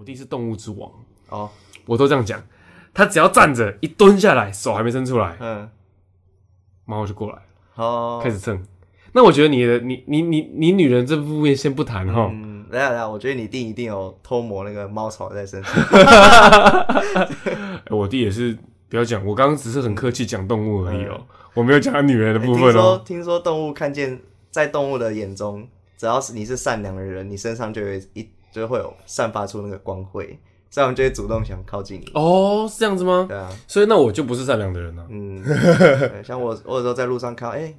我弟是动物之王哦，我都这样讲。他只要站着一蹲下来，手还没伸出来，嗯，猫就过来，哦，开始蹭。那我觉得你的你你你你女人这部分先不谈哈。嗯，来来来，我觉得你弟一定有偷摸那个猫草在身上。我弟也是，不要讲，我刚刚只是很客气讲动物而已哦、喔，嗯、我没有讲他女人的部分哦、喔。听说动物看见，在动物的眼中，只要是你是善良的人，你身上就有一就会有散发出那个光辉，这样就会主动想靠近你。哦，是这样子吗？对啊，所以那我就不是善良的人了、啊。嗯，像我，我有时候在路上看，哎、欸。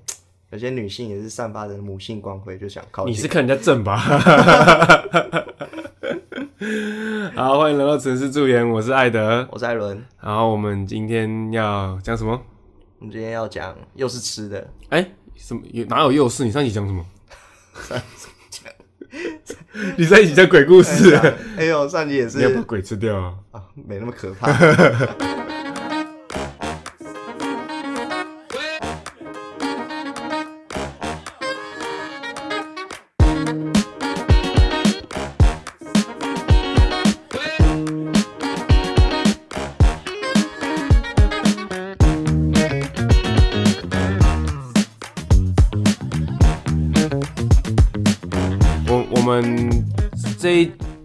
有些女性也是散发着母性光辉，就想靠近。你是看人家正吧？好，欢迎来到城市助言，我是艾德，我是艾伦。然后我们今天要讲什么？我们今天要讲又是吃的。哎、欸，什么？有哪有又是？你上一集讲什么？你在一起讲鬼故事。哎呦，上集也是。你要把鬼吃掉啊？啊，没那么可怕。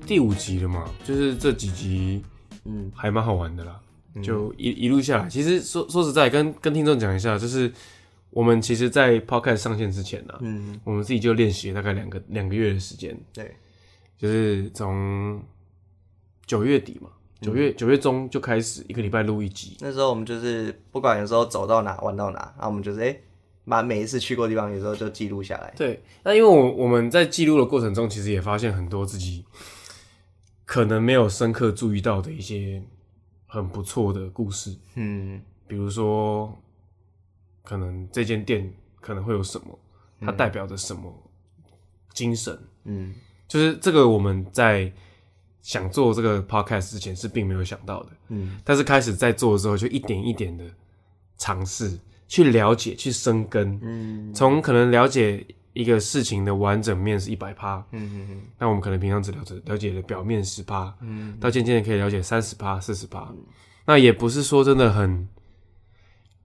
第五集了嘛，就是这几集，嗯，还蛮好玩的啦。嗯、就一一路下来，其实说说实在，跟跟听众讲一下，就是我们其实，在 Podcast 上线之前呢，嗯，我们自己就练习大概两个两个月的时间。对，就是从九月底嘛，九月九、嗯、月中就开始一个礼拜录一集。那时候我们就是不管有时候走到哪玩到哪，然后我们就是哎，把每一次去过的地方，有时候就记录下来。对，那因为我我们在记录的过程中，其实也发现很多自己。可能没有深刻注意到的一些很不错的故事，嗯，比如说，可能这间店可能会有什么，它代表着什么精神，嗯，就是这个我们在想做这个 podcast 之前是并没有想到的，嗯，但是开始在做的时候，就一点一点的尝试去了解、去生根，嗯，从可能了解。一个事情的完整面是一百趴，嗯嗯嗯，那我们可能平常只了解了解的表面十趴，嗯，到渐渐的可以了解三十趴、四十趴，那也不是说真的很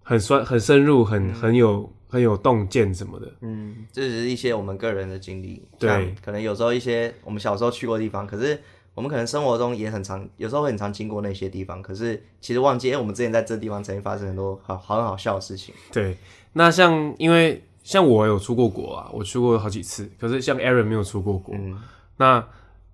很酸、很深入、很很有很有洞见什么的，嗯，这只是一些我们个人的经历，对，可能有时候一些我们小时候去过的地方，可是我们可能生活中也很常，有时候会很常经过那些地方，可是其实忘记，哎，我们之前在这地方曾经发生很多好很好笑的事情，对，那像因为。像我有出过国啊，我去过好几次。可是像 Aaron 没有出过国，嗯、那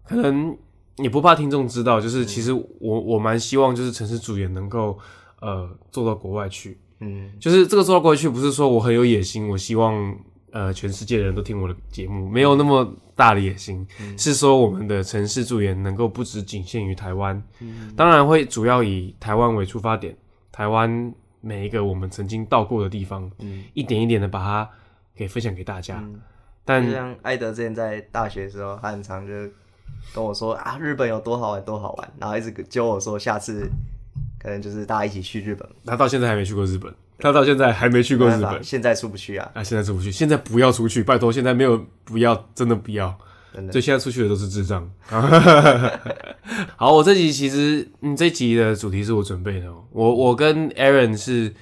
可能也不怕听众知道，就是其实我我蛮希望就是城市助言能够呃做到国外去，嗯，就是这个做到国外去，不是说我很有野心，我希望呃全世界的人都听我的节目，没有那么大的野心，嗯、是说我们的城市助演能够不只仅限于台湾，嗯、当然会主要以台湾为出发点，台湾。每一个我们曾经到过的地方，嗯，一点一点的把它给分享给大家。嗯、但像艾德之前在大学的时候，他很常就跟我说啊，日本有多好玩，多好玩，然后一直揪我说下次可能就是大家一起去日本。他到现在还没去过日本，他到现在还没去过日本，现在出不去啊！啊，现在出不去，现在不要出去，拜托，现在没有不要，真的不要。所以现在出去的都是智障。好，我这集其实，嗯，这集的主题是我准备的。我我跟 Aaron 是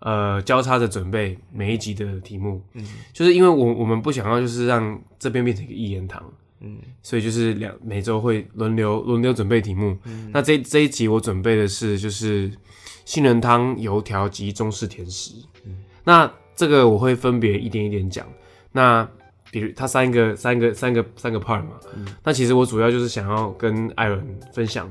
呃交叉着准备每一集的题目，嗯，就是因为我我们不想要就是让这边变成一个一言堂，嗯，所以就是两每周会轮流轮流准备题目。嗯，那这这一集我准备的是就是杏仁汤、油条及中式甜食。嗯，那这个我会分别一点一点讲。那比如他三个三个三个三个 part 嘛，嗯，那其实我主要就是想要跟艾伦分享，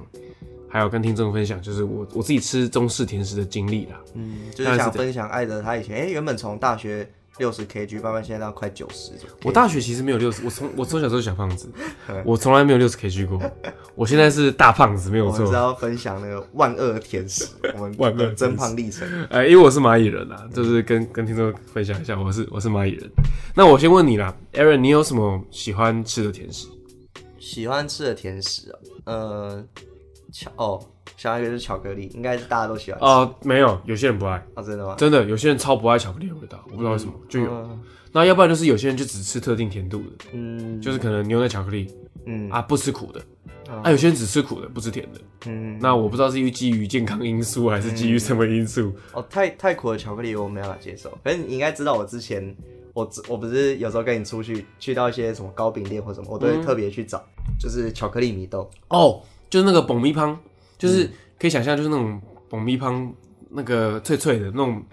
还有跟听众分享，就是我我自己吃中式甜食的经历啦，嗯，就是想分享艾德他以前哎、欸、原本从大学。六十 kg，慢慢现在到快九十。我大学其实没有六十，我从我从小就是小胖子，我从来没有六十 kg 过。我现在是大胖子，没有错。我是要分享那个万恶甜食，我们 万恶增胖历程。哎、欸，因为我是蚂蚁人啊，就是跟跟听众分享一下，我是我是蚂蚁人。那我先问你啦，Aaron，你有什么喜欢吃的甜食？喜欢吃的甜食啊，呃，巧哦。想要一个是巧克力，应该是大家都喜欢吃。哦，没有，有些人不爱。哦，真的吗？真的，有些人超不爱巧克力的味道，我不知道为什么就有。那要不然就是有些人就只吃特定甜度的，嗯，就是可能牛奶巧克力，嗯啊，不吃苦的，啊，有些人只吃苦的，不吃甜的。嗯，那我不知道是因为基于健康因素，还是基于什么因素。哦，太太苦的巧克力我没办法接受。可是你应该知道，我之前我我不是有时候跟你出去，去到一些什么糕饼店或什么，我都会特别去找，就是巧克力米豆。哦，就是那个爆米香，就是可以想象，就是那种爆米香，那个脆脆的那种。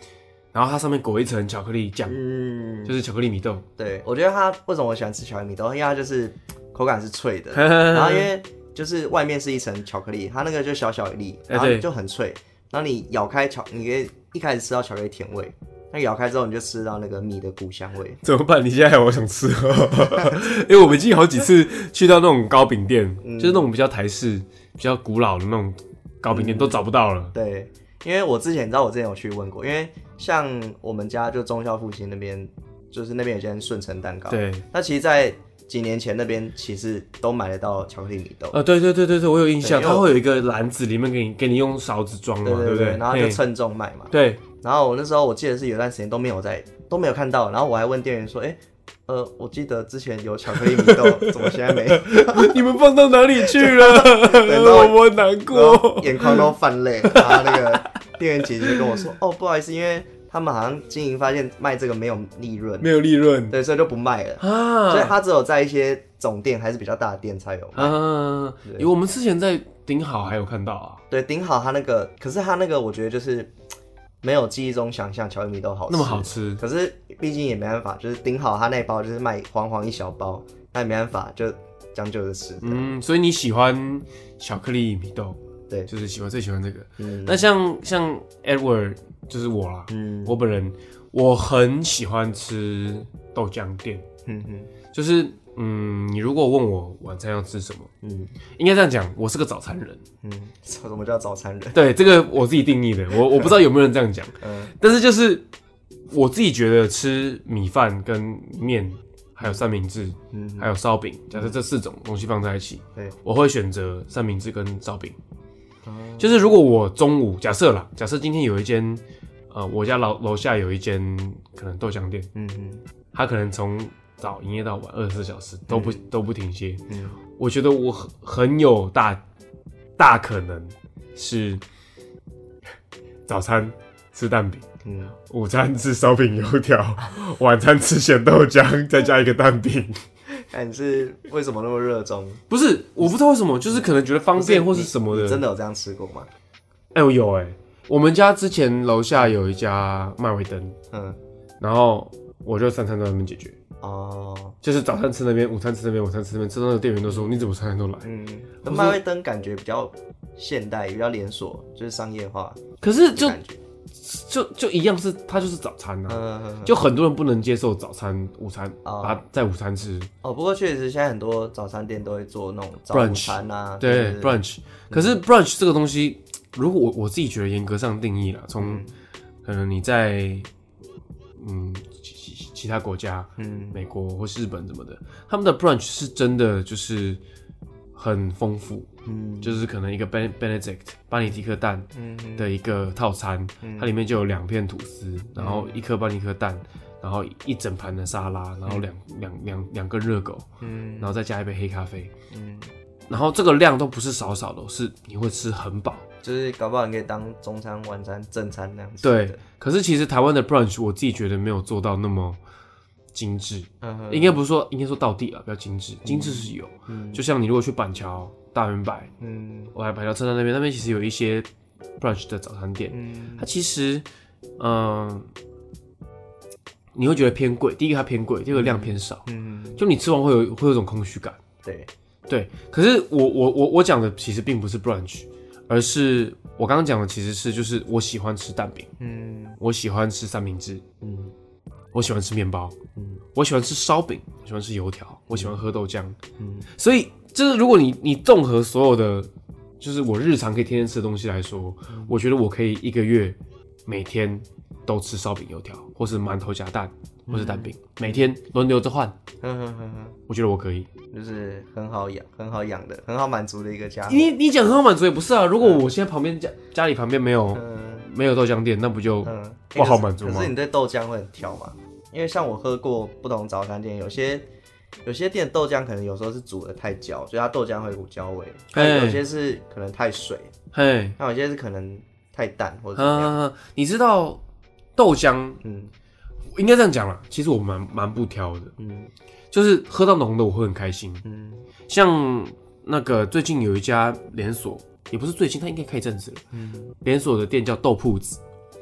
然后它上面裹一层巧克力酱，嗯，就是巧克力米豆。对，我觉得它为什么我喜欢吃巧克力米豆？因为它就是 口感是脆的，然后因为就是外面是一层巧克力，它那个就小小一粒，然后就很脆。然后你咬开巧，你可以一开始吃到巧克力甜味，那咬开之后你就吃到那个米的古香味。怎么办？你现在我想吃哦，因为我们已经好几次去到那种糕饼店，嗯、就是那种比较台式、比较古老的那种糕饼店，嗯、都找不到了。对，因为我之前你知道，我之前有去问过，因为。像我们家就中校复兴那边，就是那边有间顺成蛋糕。对，那其实，在几年前那边其实都买得到巧克力米豆。啊，对对对对对，我有印象，它会有一个篮子，里面给你给你用勺子装嘛，对，对，对，对不对？然后就称重卖嘛。对。然后我那时候我记得是有段时间都没有在都没有看到，然后我还问店员说：“哎、欸，呃，我记得之前有巧克力米豆，怎么现在没？你们放到哪里去了？” 然后我 很难过，眼眶都泛泪。然后那个。店员姐姐跟我说：“哦，不好意思，因为他们好像经营发现卖这个没有利润，没有利润，对，所以就不卖了啊。所以他只有在一些总店还是比较大的店才有啊。因为我们之前在顶好还有看到啊，对，顶好他那个，可是他那个我觉得就是没有记忆中想象巧克力米豆好吃，那么好吃。可是毕竟也没办法，就是顶好他那包就是卖黄黄一小包，那也没办法，就将就着吃。嗯，所以你喜欢巧克力米豆？”对，就是喜欢最喜欢这个。嗯，那像像 Edward 就是我啦。嗯，我本人我很喜欢吃豆浆店。嗯嗯，就是嗯，你如果问我晚餐要吃什么，嗯，应该这样讲，我是个早餐人。嗯，什么叫早餐人？对，这个我自己定义的。我我不知道有没有人这样讲。嗯，但是就是我自己觉得吃米饭跟面，还有三明治，嗯，还有烧饼，假设这四种东西放在一起，对，我会选择三明治跟烧饼。就是如果我中午假设啦，假设今天有一间，呃，我家楼楼下有一间可能豆浆店，嗯嗯，他可能从早营业到晚，二十四小时都不、嗯、都不停歇，嗯，我觉得我很很有大大可能是早餐吃蛋饼，嗯，午餐吃烧饼油条，晚餐吃咸豆浆，再加一个蛋饼。哎，你是为什么那么热衷？不是，我不知道为什么，就是可能觉得方便或是什么的。真的有这样吃过吗？哎、欸，我有哎、欸，我们家之前楼下有一家麦味登，嗯，然后我就三餐都在那边解决。哦，就是早餐吃那边，午餐吃那边，晚餐吃那边，吃到那个店员都说你怎么餐餐都来？嗯，那麦味登感觉比较现代，比较连锁，就是商业化。可是就。就就一样是，它就是早餐呐、啊。嗯、就很多人不能接受早餐、午餐，哦、把它在午餐吃。哦，不过确实现在很多早餐店都会做那种早午餐啊。对，brunch。可是 brunch 这个东西，如果我我自己觉得严格上定义了，从可能你在嗯其其他国家，嗯，美国或是日本什么的，他们的 brunch 是真的就是很丰富。嗯，就是可能一个 Benedict 巴尼迪克蛋的一个套餐，嗯、它里面就有两片吐司，嗯、然后一颗巴尼克蛋，然后一整盘的沙拉，然后两两两两个热狗，嗯，然后再加一杯黑咖啡，嗯，然后这个量都不是少少的，是你会吃很饱，就是搞不好你可以当中餐、晚餐、正餐那样子。对，可是其实台湾的 brunch 我自己觉得没有做到那么精致，应该不是说应该说到地啊，比较精致，精致是有，嗯，就像你如果去板桥。大远百，嗯，我还板桥车站那边，那边其实有一些 brunch 的早餐店，嗯，它其实，嗯、呃，你会觉得偏贵。第一个它偏贵，第二个量偏少，嗯，就你吃完会有会有一种空虚感，对，对。可是我我我我讲的其实并不是 brunch，而是我刚刚讲的其实是就是我喜欢吃蛋饼，嗯，我喜欢吃三明治，嗯，我喜欢吃面包，嗯，我喜欢吃烧饼，我喜欢吃油条，我喜欢喝豆浆，嗯，所以。就是如果你你综合所有的，就是我日常可以天天吃的东西来说，嗯、我觉得我可以一个月每天都吃烧饼油条，或是馒头夹蛋，或是蛋饼，嗯、每天轮流着换。我觉得我可以，就是很好养，很好养的，很好满足的一个家。你你讲很好满足也不是啊，如果我现在旁边家家里旁边没有、嗯、没有豆浆店，那不就不好满足吗？可是你对豆浆会很挑嘛？因为像我喝过不同早餐店，有些。有些店豆浆可能有时候是煮的太焦，所以它豆浆会有股焦味。但有些是可能太水，嘿，那有些是可能太淡或者怎么样。嗯，你知道豆浆，嗯，应该这样讲啦。其实我蛮蛮不挑的，嗯，就是喝到浓的我会很开心，嗯，像那个最近有一家连锁，也不是最近，它应该开一阵子了，嗯，连锁的店叫豆铺子，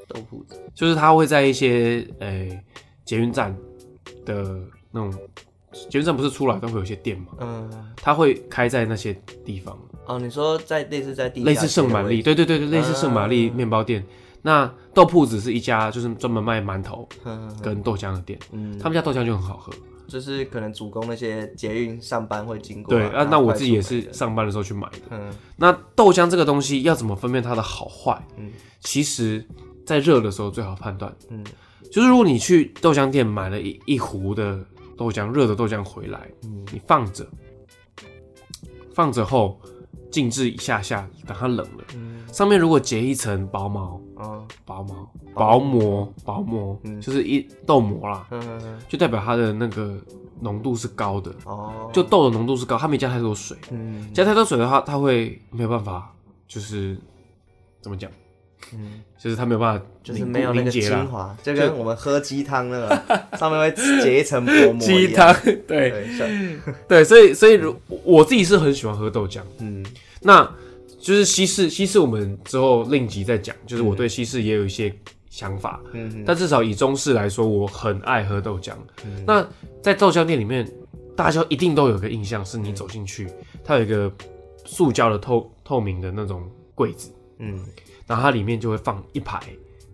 豆铺子就是它会在一些诶、欸、捷运站的那种。捷运站不是出来都会有一些店嘛？嗯，它会开在那些地方。哦，你说在类似在地类似圣玛丽，对对对对，类似圣玛丽面包店。那豆铺子是一家就是专门卖馒头跟豆浆的店。嗯，他们家豆浆就很好喝，就是可能主攻那些捷运上班会经过。对啊，那我自己也是上班的时候去买的。嗯，那豆浆这个东西要怎么分辨它的好坏？嗯，其实在热的时候最好判断。嗯，就是如果你去豆浆店买了一一壶的。豆浆热的豆浆回来，嗯，你放着，放着后静置一下下，等它冷了，嗯，上面如果结一层薄膜，嗯，薄膜，薄膜，薄膜，嗯，就是一豆膜啦，嗯嗯嗯，就代表它的那个浓度是高的，哦，就豆的浓度是高，它没加太多水，嗯，加太多水的话，它会没有办法，就是怎么讲？嗯，就是它没有办法，就是没有那个精华，就跟我们喝鸡汤那个上面会结一层薄膜。鸡汤，对。对，对，所以所以如我自己是很喜欢喝豆浆，嗯，那就是西式西式我们之后另集再讲，就是我对西式也有一些想法，嗯，但至少以中式来说，我很爱喝豆浆。那在豆浆店里面，大家一定都有个印象，是你走进去，它有一个塑胶的透透明的那种柜子，嗯。然后它里面就会放一排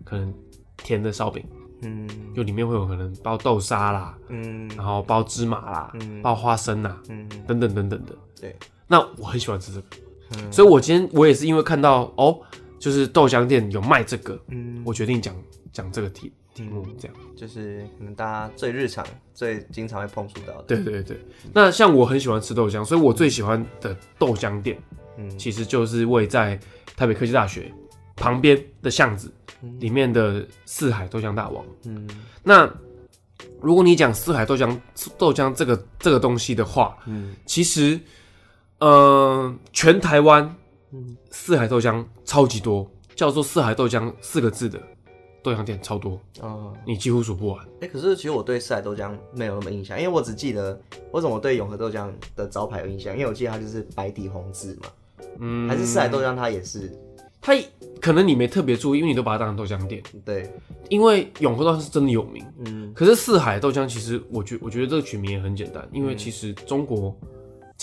可能甜的烧饼，嗯，就里面会有可能包豆沙啦，嗯，然后包芝麻啦，嗯，包花生啦，嗯，等等等等的。对，那我很喜欢吃这个，嗯，所以我今天我也是因为看到哦，就是豆浆店有卖这个，嗯，我决定讲讲这个题题目，这样。就是可能大家最日常、最经常会碰触到的。对对对，那像我很喜欢吃豆浆，所以我最喜欢的豆浆店，嗯，其实就是位在台北科技大学。旁边的巷子里面的四海豆浆大王，嗯，那如果你讲四海豆浆豆浆这个这个东西的话，嗯，其实，呃，全台湾，嗯，四海豆浆超级多，叫做四海豆浆四个字的豆浆店超多，哦，你几乎数不完。哎、欸，可是其实我对四海豆浆没有那么印象，因为我只记得为什么我对永和豆浆的招牌有印象，因为我记得它就是白底红字嘛，嗯，还是四海豆浆它也是。它可能你没特别注意，因为你都把它当成豆浆店。对，因为永和豆浆是真的有名。嗯，可是四海豆浆其实我觉我觉得这个取名也很简单，因为其实中国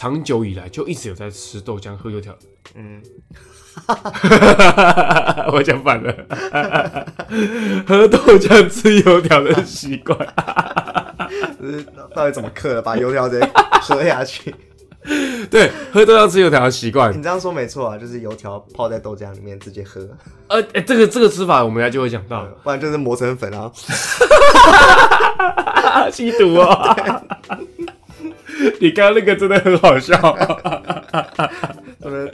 长久以来就一直有在吃豆浆、喝油条。嗯，我讲反了，喝豆浆吃油条的习惯。到底怎么克的？把油条直接喝下去。对，喝豆浆吃油条的习惯，你这样说没错啊，就是油条泡在豆浆里面直接喝。呃，哎、欸，这个这个吃法我们家就会讲到，不然就是磨成粉啊。吸毒啊！你刚刚那个真的很好笑，我们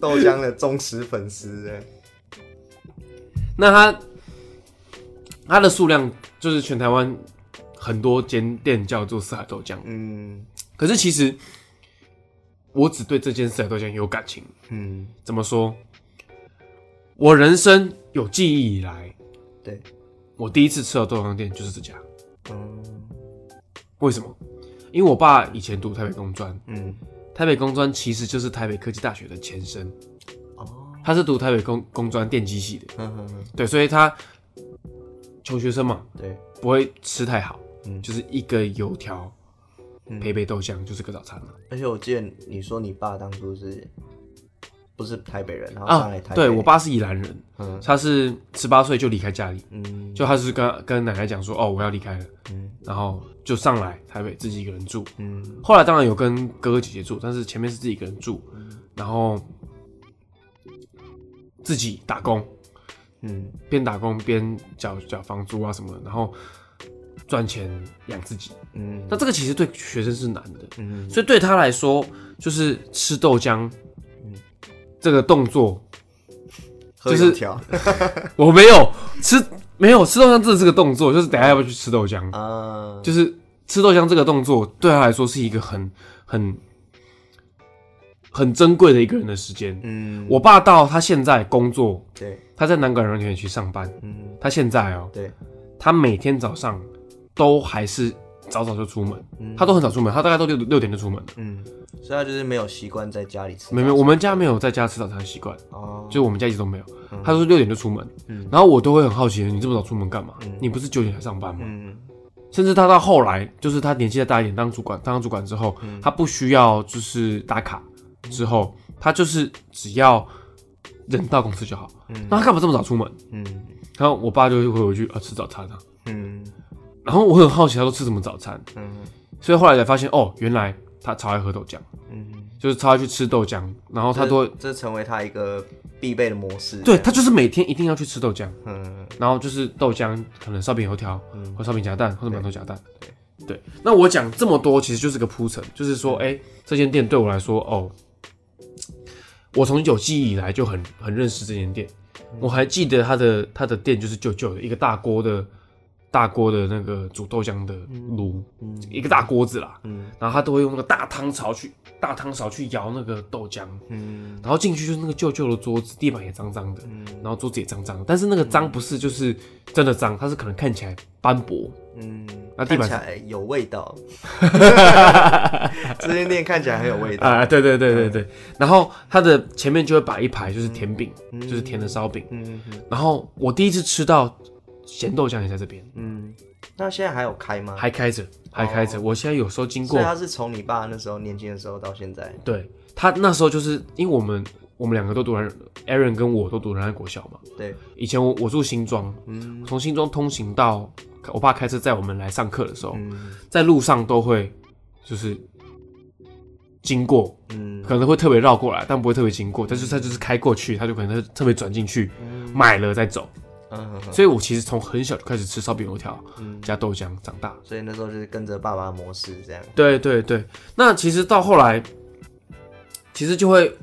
豆浆的忠实粉丝哎。那他他的数量就是全台湾很多间店叫做四海豆浆，嗯，可是其实。我只对这间四海豆浆有感情。嗯，怎么说？我人生有记忆以来，对，我第一次吃到豆浆店就是这家。嗯，为什么？因为我爸以前读台北工专。嗯，台北工专其实就是台北科技大学的前身。哦，他是读台北工工专电机系的。嗯嗯嗯。对，所以他穷学生嘛，对，不会吃太好。嗯，就是一个油条。配杯豆浆就是个早餐了。而且我记得你说你爸当初是不是台北人，然后上来台北。对，我爸是宜兰人，嗯，他是十八岁就离开家里，嗯，就他是跟跟奶奶讲说，哦，我要离开了，嗯，然后就上来台北自己一个人住，嗯，后来当然有跟哥哥姐姐住，但是前面是自己一个人住，然后自己打工，嗯，边打工边缴缴房租啊什么的，然后。赚钱养自己，嗯，那这个其实对学生是难的，嗯，所以对他来说，就是吃豆浆，嗯，这个动作，就是我没有吃，没有吃豆浆，这是个动作，就是等下要不要去吃豆浆啊？就是吃豆浆这个动作对他来说是一个很很很珍贵的一个人的时间。嗯，我爸到他现在工作，对，他在南港软体园去上班。嗯，他现在哦、喔，对，他每天早上都还是早早就出门，嗯、他都很早出门，他大概都六六点就出门了。嗯，所以他就是没有习惯在家里吃。没有，我们家没有在家吃早餐的习惯。哦，就我们家一直都没有。嗯、他说六点就出门，嗯，然后我都会很好奇，你这么早出门干嘛？嗯、你不是九点才上班吗？嗯。甚至他到后来，就是他年纪再大一点，当主管，当主管之后，嗯、他不需要就是打卡，之后他就是只要人到公司就好。嗯，那他干嘛这么早出门？嗯，然后我爸就会回去啊吃早餐啊。嗯，然后我很好奇，他都吃什么早餐？嗯，所以后来才发现，哦，原来他超爱喝豆浆。嗯，就是超爱去吃豆浆，然后他都会这，这成为他一个。必备的模式，对，他就是每天一定要去吃豆浆，嗯，然后就是豆浆，可能烧饼油条，嗯，或烧饼夹蛋，或者馒头夹蛋，对，对。那我讲这么多，其实就是个铺陈，就是说，哎、欸，这间店对我来说，哦，我从有记忆以来就很很认识这间店，我还记得他的他的店就是旧旧的，一个大锅的。大锅的那个煮豆浆的炉，嗯、一个大锅子啦，嗯、然后他都会用那个大汤勺去大汤勺去舀那个豆浆，嗯、然后进去就是那个旧旧的桌子，地板也脏脏的，嗯、然后桌子也脏脏，但是那个脏不是就是真的脏，它是可能看起来斑驳，嗯，那地板看起来有味道，这间店看起来很有味道。啊，对对对对对，嗯、然后它的前面就会摆一排就是甜饼，嗯、就是甜的烧饼，嗯、然后我第一次吃到。咸豆浆也在这边，嗯，那现在还有开吗？还开着，还开着。哦、我现在有时候经过，所以他是从你爸那时候年轻的时候到现在。对，他那时候就是因为我们我们两个都读完，Aaron 跟我都读南安国小嘛。对，以前我我住新庄，嗯，从新庄通行到我爸开车载我们来上课的时候，嗯、在路上都会就是经过，嗯，可能会特别绕过来，但不会特别经过。但是他就是开过去，他就可能特别转进去，嗯、买了再走。嗯，所以我其实从很小就开始吃烧饼油条，嗯，加豆浆长大，所以那时候就是跟着爸爸的模式这样。对对对，那其实到后来，其实就会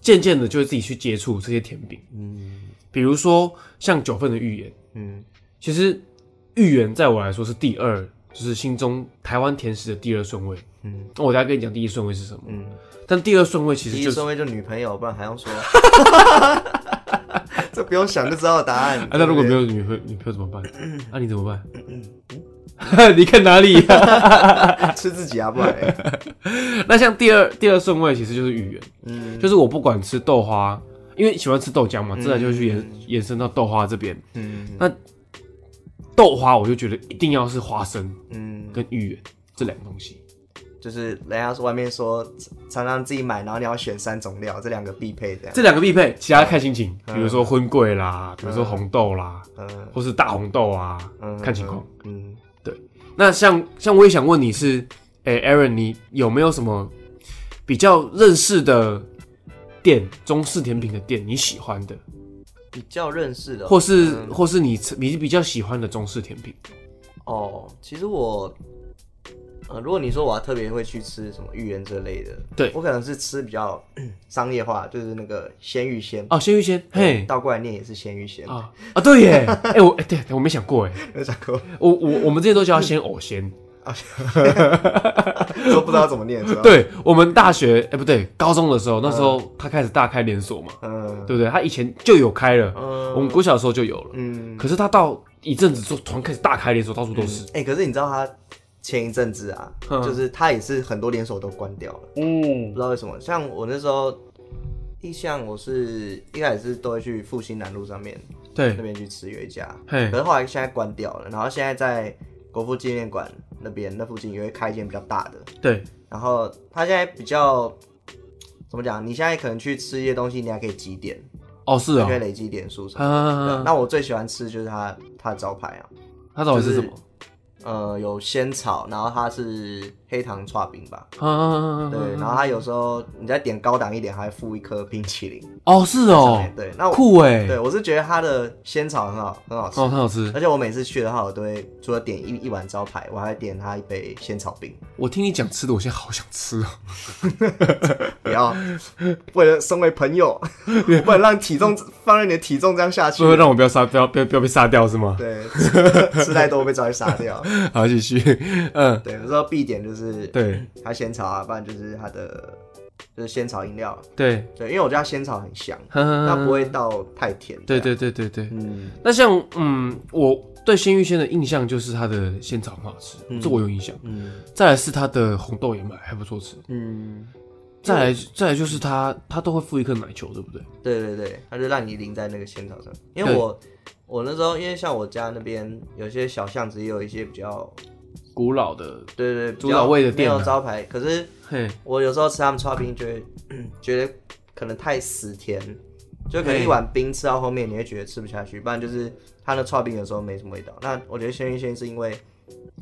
渐渐的就会自己去接触这些甜饼，嗯，比如说像九份的芋圆，嗯，其实芋圆在我来说是第二，就是心中台湾甜食的第二顺位，嗯，那我等下跟你讲第一顺位是什么，嗯，但第二顺位其实就是、第一顺位就女朋友，不然还用说。这不用想就知道答案。啊，那如果没有女朋友，女朋友怎么办？那你怎么办？你看哪里呀？吃自己啊，不然。那像第二第二顺位其实就是芋圆，嗯，就是我不管吃豆花，因为喜欢吃豆浆嘛，自然就去延延伸到豆花这边。嗯，那豆花我就觉得一定要是花生，嗯，跟芋圆这两个东西。就是人家说外面说常常自己买，然后你要选三种料，这两个必配这样。这两个必配，其他看心情，比如说荤贵啦，比如说红豆啦，嗯，或是大红豆啊，看情况。嗯，对。那像像我也想问你是，哎，Aaron，你有没有什么比较认识的店，中式甜品的店你喜欢的？比较认识的，或是或是你你比较喜欢的中式甜品？哦，其实我。呃，如果你说我要特别会去吃什么芋圆之类的，对，我可能是吃比较 商业化，就是那个鲜芋仙哦，鲜芋仙，嘿，倒过来念也是鲜芋仙啊啊，对耶，哎我哎对，我没想过哎，没想过，我我我们这些都叫鲜藕仙啊，都不知道怎么念是吧？对，我们大学哎不对，高中的时候那时候他开始大开连锁嘛，嗯，对不对？他以前就有开了，嗯，我们国小的时候就有了，嗯，可是他到一阵子之后突然开始大开连锁，到处都是，哎，可是你知道他？前一阵子啊，嗯、就是他也是很多连锁都关掉了，嗯，不知道为什么。像我那时候印象，我是一开始是都会去复兴南路上面，对，那边去吃有一家，嘿可是后来现在关掉了。然后现在在国父纪念馆那边那附近也会开一间比较大的，对。然后他现在比较怎么讲？你现在可能去吃一些东西，你还可以积点哦，是啊，可以累积点数什么。那我最喜欢吃就是他他的招牌啊，他招牌是什么？呃，有仙草，然后它是黑糖串冰吧，啊、对，然后他有时候你再点高档一点，还会附一颗冰淇淋。哦，是哦，对，那酷哎，对我是觉得他的仙草很好，很好吃，哦，很好吃。而且我每次去的话，我都会除了点一一碗招牌，我还会点他一杯仙草冰。我听你讲吃的，我现在好想吃哦。不要，为了身为朋友，我不能让体重放任你的体重这样下去，不会让我不要杀，不要不要不要被杀掉是吗？对，吃太多被抓去杀掉。好，继续，嗯，对，有时候必点就是对。它仙草啊，不然就是它的就是仙草饮料。对对，因为我觉得仙草很香，它不会到太甜。对对对对对，嗯。那像嗯，我对鲜芋仙的印象就是它的仙草很好吃，这我有印象。嗯。再来是它的红豆也蛮还不错吃。嗯。再来再来就是它它都会附一颗奶球，对不对？对对对，它就让你淋在那个仙草上。因为我我那时候因为像我家那边有些小巷子也有一些比较。古老的，对对，古老味的店没有招牌，可是我有时候吃他们串冰，觉得觉得可能太死甜，就可能一碗冰吃到后面，你会觉得吃不下去。不然就是他的串冰有时候没什么味道。那我觉得鲜芋仙是因为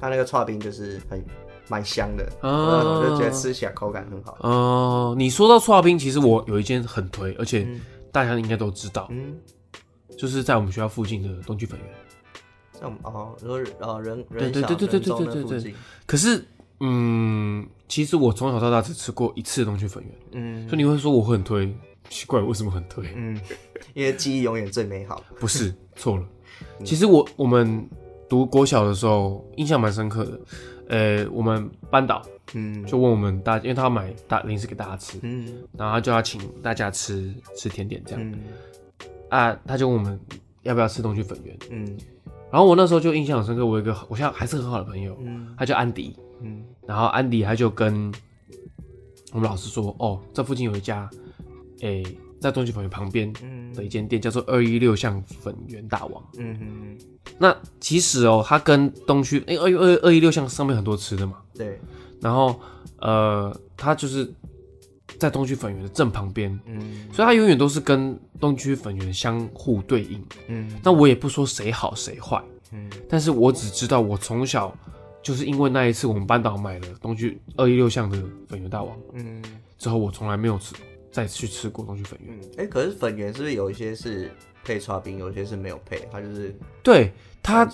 他那个串冰就是很蛮香的，我就觉得吃起来口感很好。哦，你说到串冰，其实我有一间很推，而且大家应该都知道，嗯，就是在我们学校附近的东区粉圆。哦，然后呃人人对对对对对对对对对。可是，嗯，其实我从小到大只吃过一次的东区粉圆，嗯，所以你会说我很推，奇怪，为什么很推？嗯，因为记忆永远最美好。不是，错了。其实我我们读国小的时候，印象蛮深刻的。呃，我们班导，嗯，就问我们大，因为他要买大零食给大家吃，嗯，然后他就要请大家吃吃甜点这样，嗯，啊，他就问我们要不要吃东区粉圆，嗯。然后我那时候就印象很深刻，我有一个我现在还是很好的朋友，嗯，他叫安迪，嗯，然后安迪他就跟我们老师说，哦，这附近有一家，诶，在东区公园旁边的一间店，叫做二一六巷粉圆大王，嗯哼，那其实哦，他跟东区，诶，二二二一六巷上面很多吃的嘛，对，然后呃，他就是。在东区粉圆的正旁边，嗯，所以它永远都是跟东区粉圆相互对应，嗯，那我也不说谁好谁坏，嗯，但是我只知道我从小就是因为那一次我们班导买了东区二一六巷的粉圆大王，嗯，之后我从来没有吃再去吃过东区粉圆，嗯，哎、欸，可是粉圆是不是有一些是配剉冰，有一些是没有配，它就是对它。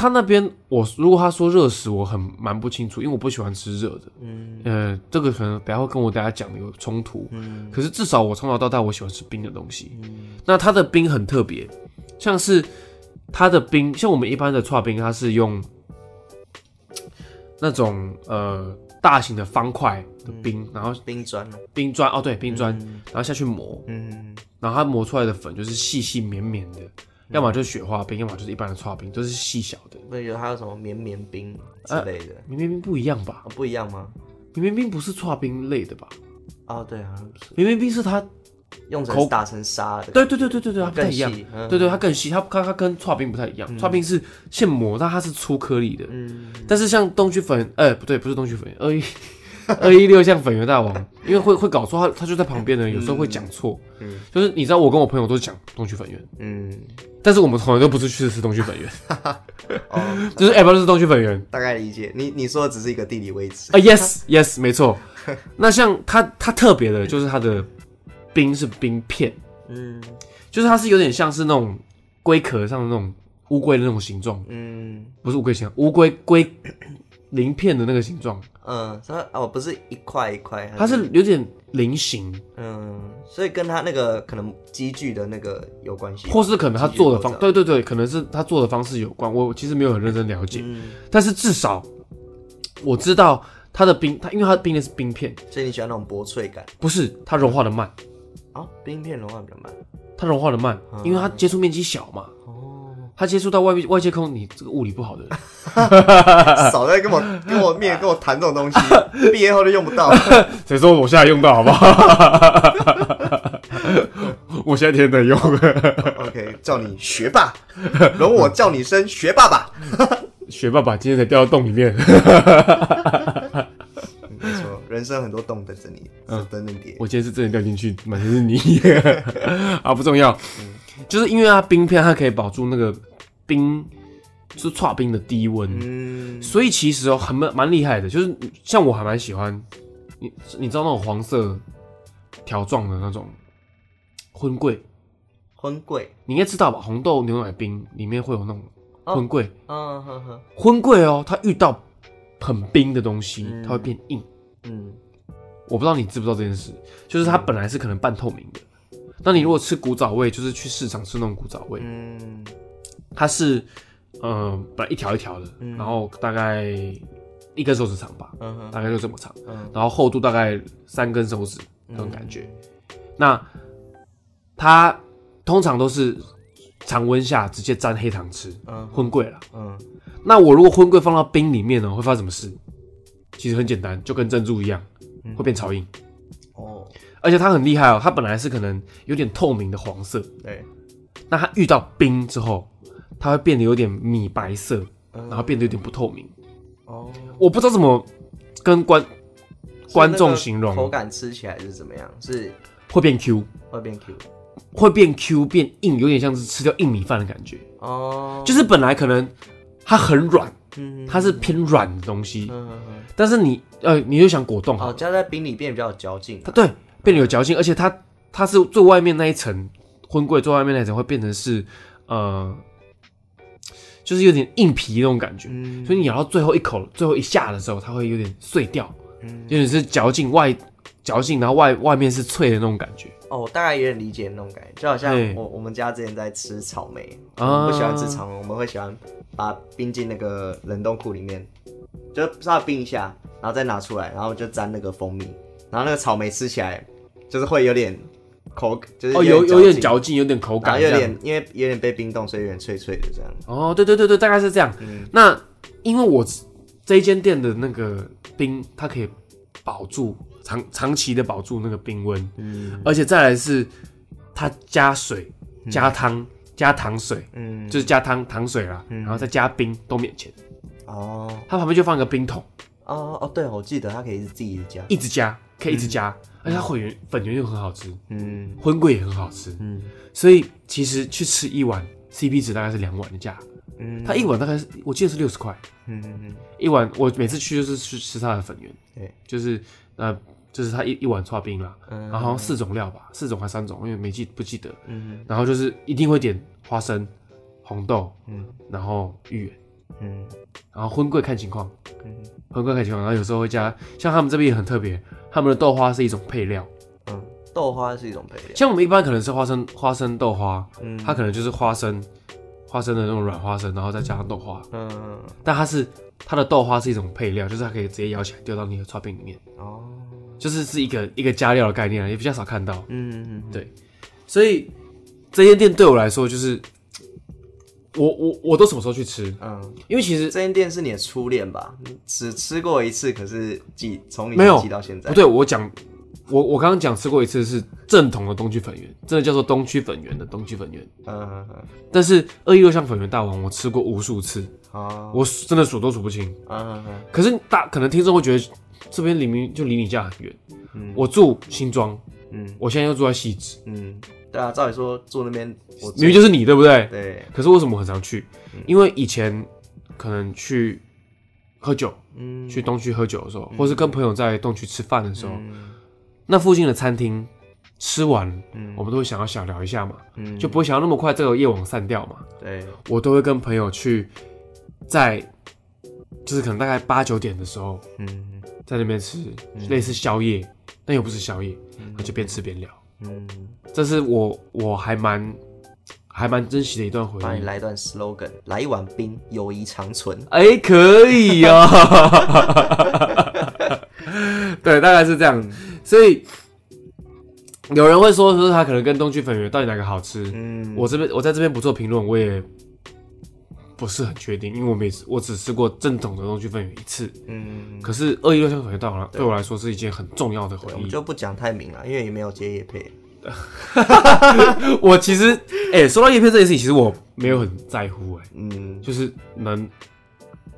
他那边，我如果他说热食，我很蛮不清楚，因为我不喜欢吃热的。嗯，呃，这个可能等下会跟我大家讲的有冲突。嗯，可是至少我从小到大我喜欢吃冰的东西。嗯，那它的冰很特别，像是它的冰，像我们一般的剉冰，它是用那种呃大型的方块的冰，然后冰砖，冰砖哦，对，冰砖，然后下去磨，嗯，然后它磨出来的粉就是细细绵绵的。要么就是雪花冰，要么就是一般的剉冰，都是细小的。那有还有什么绵绵冰之类的？绵绵冰不一样吧？不一样吗？绵绵冰不是剉冰类的吧？哦，对啊，绵绵冰是它用成打成沙的。对对对对对对，它不太一样。对对，它更细，它它它跟剉冰不太一样。剉冰是现磨，但它是粗颗粒的。嗯。但是像东区粉，哎，不对，不是东区粉，二一二一六像粉圆大王，因为会会搞错，他他就在旁边呢，有时候会讲错。嗯。就是你知道，我跟我朋友都是讲东区粉圆。嗯。但是我们从来都不是去吃东区粉圆，哦，就是哎，不是东区粉圆，大概理解。你你说的只是一个地理位置啊，yes yes，没错。那像它它特别的就是它的冰是冰片，嗯，就是它是有点像是那种龟壳上的那种乌龟的那种形状，嗯，不是乌龟形，乌龟龟 鳞片的那个形状，嗯，它哦不是一块一块，它是有点菱形，嗯。所以跟它那个可能机具的那个有关系，或是可能他做的方，对对对，可能是他做的方式有关。我其实没有很认真了解，嗯、但是至少我知道它的冰，它因为它冰的是冰片，所以你喜欢那种薄脆感？不是，它融化的慢。啊，冰片融化比较慢，它融化的慢，嗯、因为它接触面积小嘛。他接触到外面外界空，你这个物理不好的人，少在跟我跟我面跟我谈这种东西，毕业后就用不到。谁说我现在用到好不好？我现在天天用。OK，叫你学霸，容我叫你声学爸爸。学爸爸今天才掉到洞里面。没错，人生很多洞等着你，嗯，等等叠。我今天是真的掉进去，满是泥。啊，不重要，就是因为它冰片，它可以保住那个。冰是剉冰的低温，嗯，所以其实哦很蛮蛮厉害的，就是像我还蛮喜欢你你知道那种黄色条状的那种荤桂，荤桂你应该知道吧？红豆牛奶冰里面会有那种荤桂，嗯哼哼，荤桂哦，它遇到很冰的东西，它会变硬，嗯，我不知道你知不知道这件事，就是它本来是可能半透明的。那你如果吃古早味，就是去市场吃那种古早味，嗯，它是，嗯、呃，本来一条一条的，嗯、然后大概一根手指长吧，嗯哼，大概就这么长，嗯，然后厚度大概三根手指那种感觉。嗯、那它通常都是常温下直接沾黑糖吃，嗯，荤贵了，嗯，那我如果荤贵放到冰里面呢，会发生什么事？其实很简单，就跟珍珠一样，会变超硬。哦。而且它很厉害哦，它本来是可能有点透明的黄色，对。那它遇到冰之后，它会变得有点米白色，然后变得有点不透明。哦。我不知道怎么跟观观众形容。口感吃起来是怎么样？是会变 Q，会变 Q，会变 Q 变硬，有点像是吃掉硬米饭的感觉。哦。就是本来可能它很软，它是偏软的东西。但是你呃，你就想果冻，好，加在冰里变比较有嚼劲。它对。变得有嚼劲，而且它它是最外面那一层荤桂，最外面那一层会变成是呃，就是有点硬皮那种感觉，嗯、所以你咬到最后一口、最后一下的时候，它会有点碎掉，嗯、有点是嚼劲外嚼劲，然后外外面是脆的那种感觉。哦，我大概有点理解那种感觉，就好像我对。我们家之前在吃草莓，我们不喜欢吃草莓，啊、我们会喜欢把它冰进那个冷冻库里面，就稍微冰一下，然后再拿出来，然后就沾那个蜂蜜。然后那个草莓吃起来就是会有点口，就是哦有有点嚼劲，有点口感，有点因为有点被冰冻，所以有点脆脆的这样。哦，对对对对，大概是这样。嗯，那因为我这一间店的那个冰，它可以保住长长期的保住那个冰温，嗯，而且再来是它加水、加汤、嗯、加糖水，嗯，就是加汤糖水啦，嗯、然后再加冰都免钱。哦，它旁边就放一个冰桶。哦哦，对，我记得它可以是自己加，一直加。可以一直加，嗯、而且它粉圆粉圆又很好吃，嗯，荤贵也很好吃，嗯，所以其实去吃一碗 CP 值大概是两碗的价，嗯，它一碗大概是我记得是六十块，嗯嗯嗯，一碗我每次去就是去吃它的粉圆，对，就是呃就是它一一碗剉冰啦，嗯，然后好像四种料吧，四种还三种，因为没记不记得，嗯，然后就是一定会点花生、红豆，嗯，然后芋圆。嗯，然后荤贵看情况，嗯，荤贵看情况，然后有时候会加，像他们这边也很特别，他们的豆花是一种配料，嗯，豆花是一种配料，像我们一般可能是花生花生豆花，嗯，它可能就是花生花生的那种软花生，然后再加上豆花，嗯，但它是它的豆花是一种配料，就是它可以直接舀起来丢到你的炒饼里面，哦，就是是一个一个加料的概念，也比较少看到，嗯嗯嗯，对，所以这间店对我来说就是。我我我都什么时候去吃？嗯，因为其实这间店是你的初恋吧？只吃过一次，可是记从你记到现在。不对，我讲我我刚刚讲吃过一次是正统的东区粉圆，真的叫做东区粉圆的东区粉圆。嗯嗯嗯。但是二一六巷粉圆大王我吃过无数次啊，我真的数都数不清。嗯嗯嗯。可是大可能听众会觉得这边离明就离你家很远。嗯。我住新庄。嗯。我现在又住在汐止。嗯。对啊，照理说住那边，明明就是你，对不对？对。可是为什么很常去？嗯、因为以前可能去喝酒，嗯，去东区喝酒的时候，嗯、或是跟朋友在东区吃饭的时候，嗯、那附近的餐厅吃完，嗯，我们都会想要小聊一下嘛，嗯，就不会想要那么快这个夜晚散掉嘛。对。我都会跟朋友去，在就是可能大概八九点的时候，嗯，在那边吃类似宵夜，嗯、但又不是宵夜，那、嗯、就边吃边聊。嗯，这是我我还蛮还蛮珍惜的一段回忆。帮你来一段 slogan，来一碗冰，友谊长存。哎、欸，可以哦。对，大概是这样。所以有人会说说他可能跟东区粉圆到底哪个好吃？嗯，我这边我在这边不做评论，我也不是很确定，因为我每次我只吃过正统的东区粉圆一次。嗯，可是二一六巷粉圆大王对我来说是一件很重要的回忆。我们就不讲太明了，因为也没有接叶配。我其实，哎、欸，说到叶配这件事情，其实我没有很在乎、欸，哎，嗯，就是能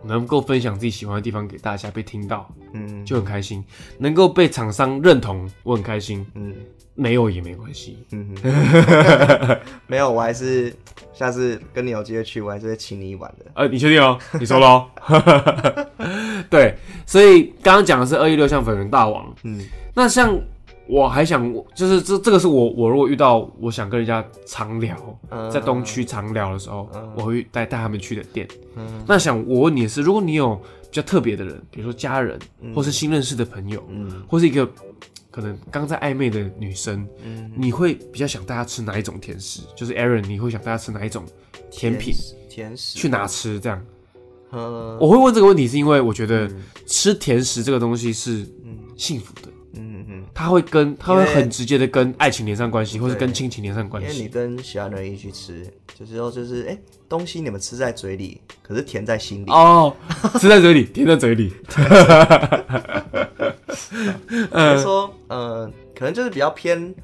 能够分享自己喜欢的地方给大家，被听到，嗯，就很开心。能够被厂商认同，我很开心。嗯，没有也没关系。嗯哼，没有，我还是下次跟你有机会去，我还是会请你一碗的。呃，你确定哦？你说喽。对，所以刚刚讲的是二一六像粉圆大王。嗯，那像。我还想，就是这这个是我我如果遇到我想跟人家常聊，在东区常聊的时候，我会带带他们去的店。那想我问你的是，如果你有比较特别的人，比如说家人，或是新认识的朋友，或是一个可能刚在暧昧的女生，你会比较想带她吃哪一种甜食？就是 Aaron，你会想带她吃哪一种甜品？甜食去哪吃？这样？我会问这个问题，是因为我觉得吃甜食这个东西是幸福的。嗯他会跟他会很直接的跟爱情连上关系，或是跟亲情连上关系。因为你跟喜欢的人一起吃，就是说就是哎、欸，东西你们吃在嘴里，可是甜在心里哦，吃在嘴里，甜在嘴里。所 以说，呃，可能就是比较偏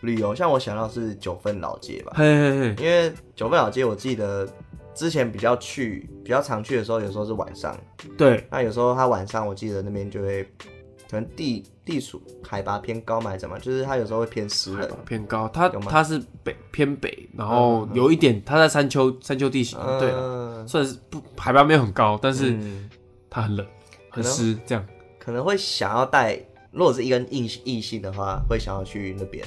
旅游，像我想到是九份老街吧。嘿嘿嘿，因为九份老街，我记得之前比较去比较常去的时候，有时候是晚上。对，那有时候他晚上，我记得那边就会。可能地地处海拔偏高嘛，还是怎么？就是它有时候会偏湿冷，偏高。它它是北偏北，然后有一点它在山丘山丘地形，对，算是不海拔没有很高，但是它很冷很湿，这样可能会想要带。如果是一个异异性的话，会想要去那边，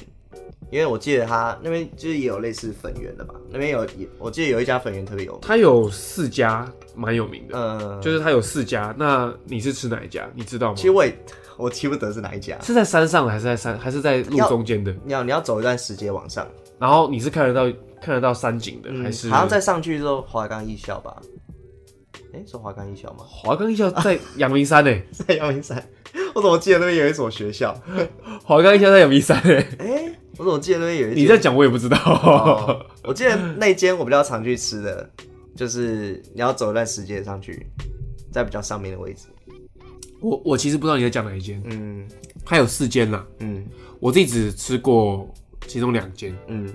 因为我记得他那边就是也有类似粉圆的吧？那边有，我记得有一家粉圆特别有名，它有四家蛮有名的，嗯，就是他有四家。那你是吃哪一家？你知道吗？其实我也。我记不得是哪一家，是在山上还是在山，还是在路中间的？你要你要走一段时间往上，然后你是看得到看得到山景的，嗯、还是好像再上去之后华冈艺校吧？哎、欸，是华冈艺校吗？华冈艺校在阳明山呢、欸，在阳明山。我怎么记得那边有一所学校？华冈艺校在阳明山呢、欸？哎、欸，我怎么记得那边有一？你在讲我也不知道。哦、我记得那间我比较常去吃的，就是你要走一段时间上去，在比较上面的位置。我我其实不知道你在讲哪一间，嗯，它有四间啦，嗯，我自己只吃过其中两间，嗯，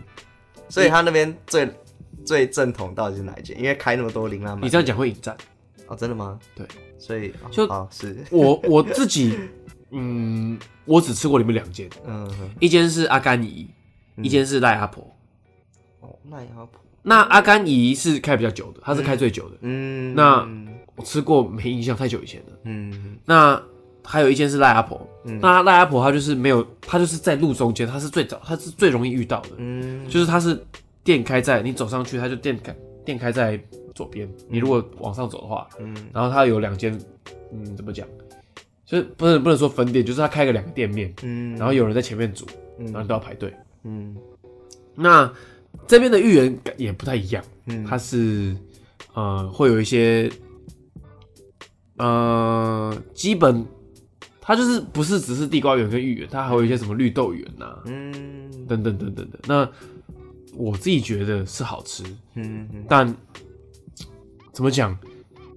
所以他那边最最正统到底是哪一间？因为开那么多琳琅满目，你这样讲会引战哦？真的吗？对，所以就哦是我我自己，嗯，我只吃过里面两间，嗯，一间是阿甘姨，一间是赖阿婆，哦，赖阿婆，那阿甘姨是开比较久的，她是开最久的，嗯，那。我吃过，没印象，太久以前了。嗯，那还有一间是赖阿婆。嗯，那赖阿婆她就是没有，她就是在路中间，她是最早，她是最容易遇到的。嗯，就是她是店开在你走上去，它就店开店开在左边。你如果往上走的话，嗯，然后它有两间，嗯，怎么讲？就是不能不能说分店，就是他开个两个店面。嗯，然后有人在前面煮，然后都要排队。嗯，那这边的芋圆也不太一样。嗯，它是呃会有一些。呃，基本它就是不是只是地瓜圆跟芋圆，它还有一些什么绿豆圆呐、啊，嗯，等等等等的。那我自己觉得是好吃，嗯，但怎么讲，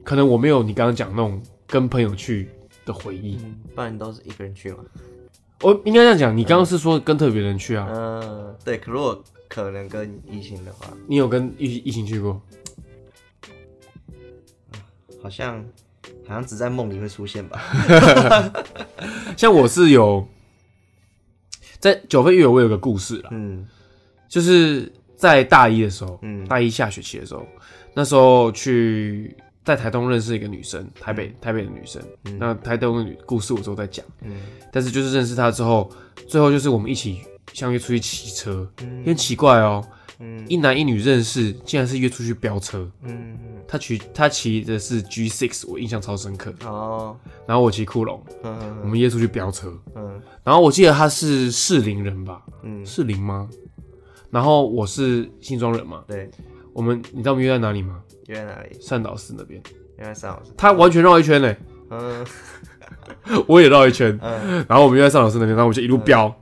可能我没有你刚刚讲那种跟朋友去的回忆。嗯，不然你都是一个人去嘛？我应该这样讲，你刚刚是说跟特别人去啊？嗯，对。可如果可能跟异性的话，你有跟异异性去过？好像。好像只在梦里会出现吧。像我是有在九份芋圆，我有个故事啦。嗯，就是在大一的时候，嗯，大一下学期的时候，那时候去在台东认识一个女生，台北台北的女生。那台东的女故事我之后再讲。嗯，但是就是认识她之后，最后就是我们一起相约出去骑车，有点奇怪哦。嗯，一男一女认识，竟然是约出去飙车。嗯，他骑他骑的是 G Six，我印象超深刻。哦，然后我骑酷龙，嗯，我们约出去飙车。嗯，然后我记得他是士林人吧？嗯，士林吗？然后我是新庄人嘛？对，我们你知道我们约在哪里吗？约在哪里？善导寺那边。约在善导寺。他完全绕一圈呢。嗯，我也绕一圈。嗯，然后我们约在善导寺那边，然后我就一路飙。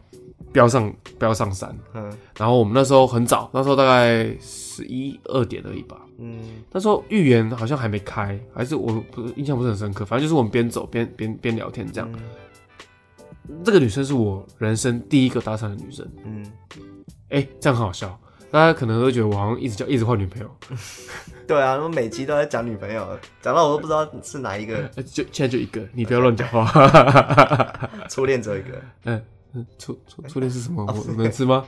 飙上飙上山，嗯，然后我们那时候很早，那时候大概十一二点而已吧，嗯，那时候芋圆好像还没开，还是我不印象不是很深刻，反正就是我们边走边边边聊天这样。嗯、这个女生是我人生第一个搭讪的女生，嗯，哎、欸，这样很好笑，大家可能都觉得我好像一直叫一直换女朋友，对啊，我每集都在讲女朋友，讲到我都不知道是哪一个。就现在就一个，你不要乱讲话。初恋只有一个。嗯嗯，初初初恋是什么？我能吃吗？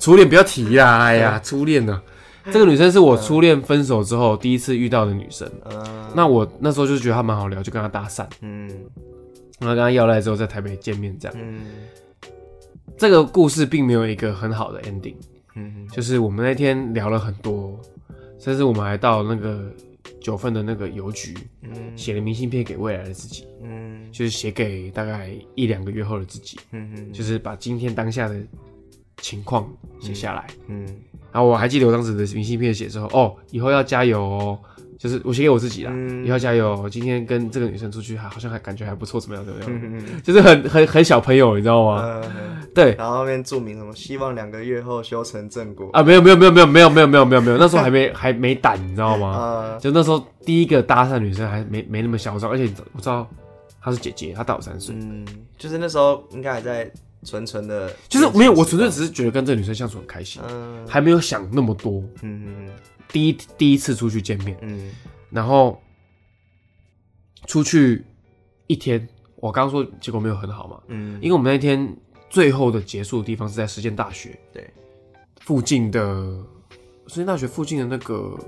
初恋不要提呀！哎呀，初恋呢？这个女生是我初恋分手之后第一次遇到的女生。嗯。那我那时候就觉得她蛮好聊，就跟她搭讪。嗯。然后跟她要赖之后，在台北见面这样。嗯。这个故事并没有一个很好的 ending。嗯。就是我们那天聊了很多。甚至我们还到那个九份的那个邮局，嗯，写了明信片给未来的自己，嗯，就是写给大概一两个月后的自己，嗯嗯，就是把今天当下的情况写下来，嗯，然后我还记得我当时的明信片写之后，哦，以后要加油哦。就是我写给我自己啦，以后加油！今天跟这个女生出去，还好像还感觉还不错，怎么样？怎么样？就是很很很小朋友，你知道吗？对。然后后面注明什么？希望两个月后修成正果啊！没有没有没有没有没有没有没有没有没有，那时候还没 还没胆，你知道吗？就那时候第一个搭讪女生还没没那么嚣张，而且我知道她是姐姐，她大我三岁。嗯，就是那时候应该还在纯纯的，就是没有，我纯粹只是觉得跟这个女生相处很开心，嗯，还没有想那么多，嗯嗯。第一第一次出去见面，嗯，然后出去一天，我刚刚说结果没有很好嘛，嗯，因为我们那天最后的结束的地方是在实践大学，对，附近的实践大学附近的那个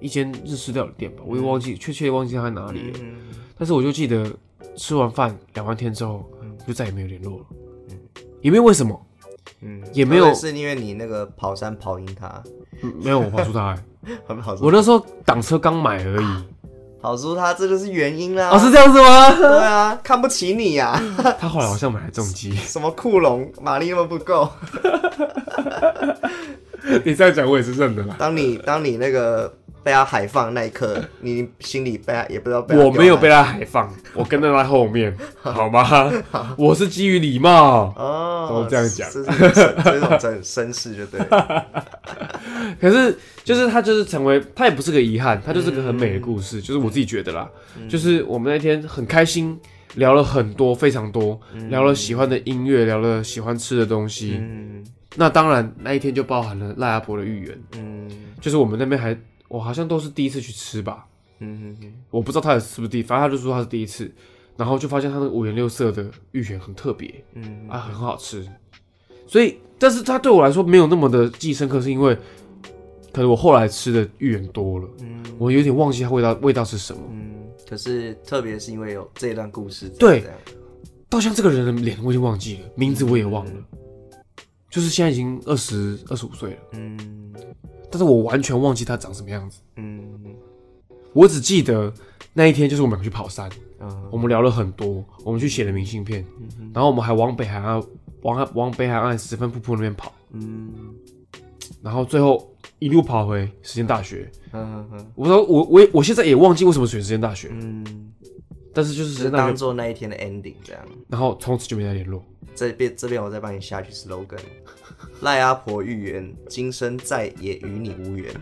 一间日式料理店吧，我也忘记确切忘记它在哪里。了，嗯，但是我就记得吃完饭聊完天之后，就再也没有联络了，嗯，也没有为什么，嗯，也没有是因为你那个跑山跑赢他，嗯，没有我跑输他，欸。我那时候挡车刚买而已，跑输他这就是原因啦。哦，是这样子吗？对啊，看不起你呀。他后来好像买了重机，什么库龙，马力那么不够。你这样讲我也是认的啦。当你当你那个。被他海放那一刻，你心里被他也不知道被他。我没有被他海放，我跟在他后面，好吗？好，我是基于礼貌哦，都这样讲，这是这种真绅士就对了。可是，就是他，就是成为他，也不是个遗憾，他就是个很美的故事，就是我自己觉得啦。就是我们那天很开心，聊了很多，非常多，聊了喜欢的音乐，聊了喜欢吃的东西。嗯，那当然那一天就包含了赖阿婆的芋圆。嗯，就是我们那边还。我好像都是第一次去吃吧，嗯哼哼，我不知道他是不是第一，反正他就说他是第一次，然后就发现他那个五颜六色的芋圆很特别，嗯啊，很好吃，所以，但是他对我来说没有那么的记忆深刻，是因为可是我后来吃的芋圆多了，嗯，我有点忘记它味道味道是什么，嗯，可是特别是因为有这一段故事，对，倒像这个人的脸我已经忘记了，名字我也忘了，嗯，就是现在已经二十二十五岁了，嗯。但是我完全忘记他长什么样子。嗯，我只记得那一天就是我们去跑山，嗯，我们聊了很多，我们去写了明信片，嗯，然后我们还往北海岸，往往北海岸十分瀑布那边跑，嗯，然后最后一路跑回实践大学。嗯嗯，我说我我我现在也忘记为什么选实践大学。嗯，但是就是实践大学当做那一天的 ending 这样。然后从此就没再联络。这边这边我再帮你下去 slogan。赖阿婆预言，今生再也与你无缘。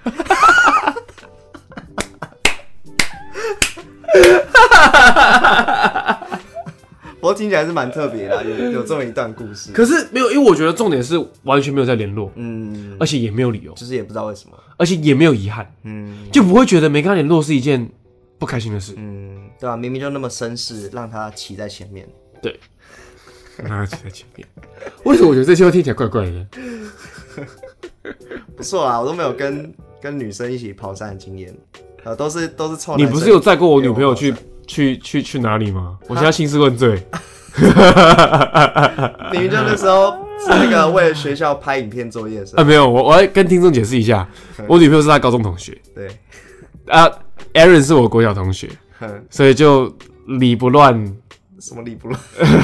不过听起来是蛮特别的，有有这么一段故事。可是没有，因为我觉得重点是完全没有在联络，嗯，而且也没有理由，就是也不知道为什么，而且也没有遗憾，嗯，就不会觉得没跟他联络是一件不开心的事，嗯，对吧？明明就那么绅士，让他骑在前面，对。让他骑在前面，为什么我觉得这句话听起来怪怪的？不错啊，我都没有跟跟女生一起跑山的经验，呃，都是都是臭。你不是有载过我女朋友去去去去哪里吗？我现在兴师问罪。你们就那时候是那个为了学校拍影片作业的时候啊？没有，我我要跟听众解释一下，我女朋友是他高中同学。对啊，Aaron 是我国小同学，所以就理不乱。什么理不乱？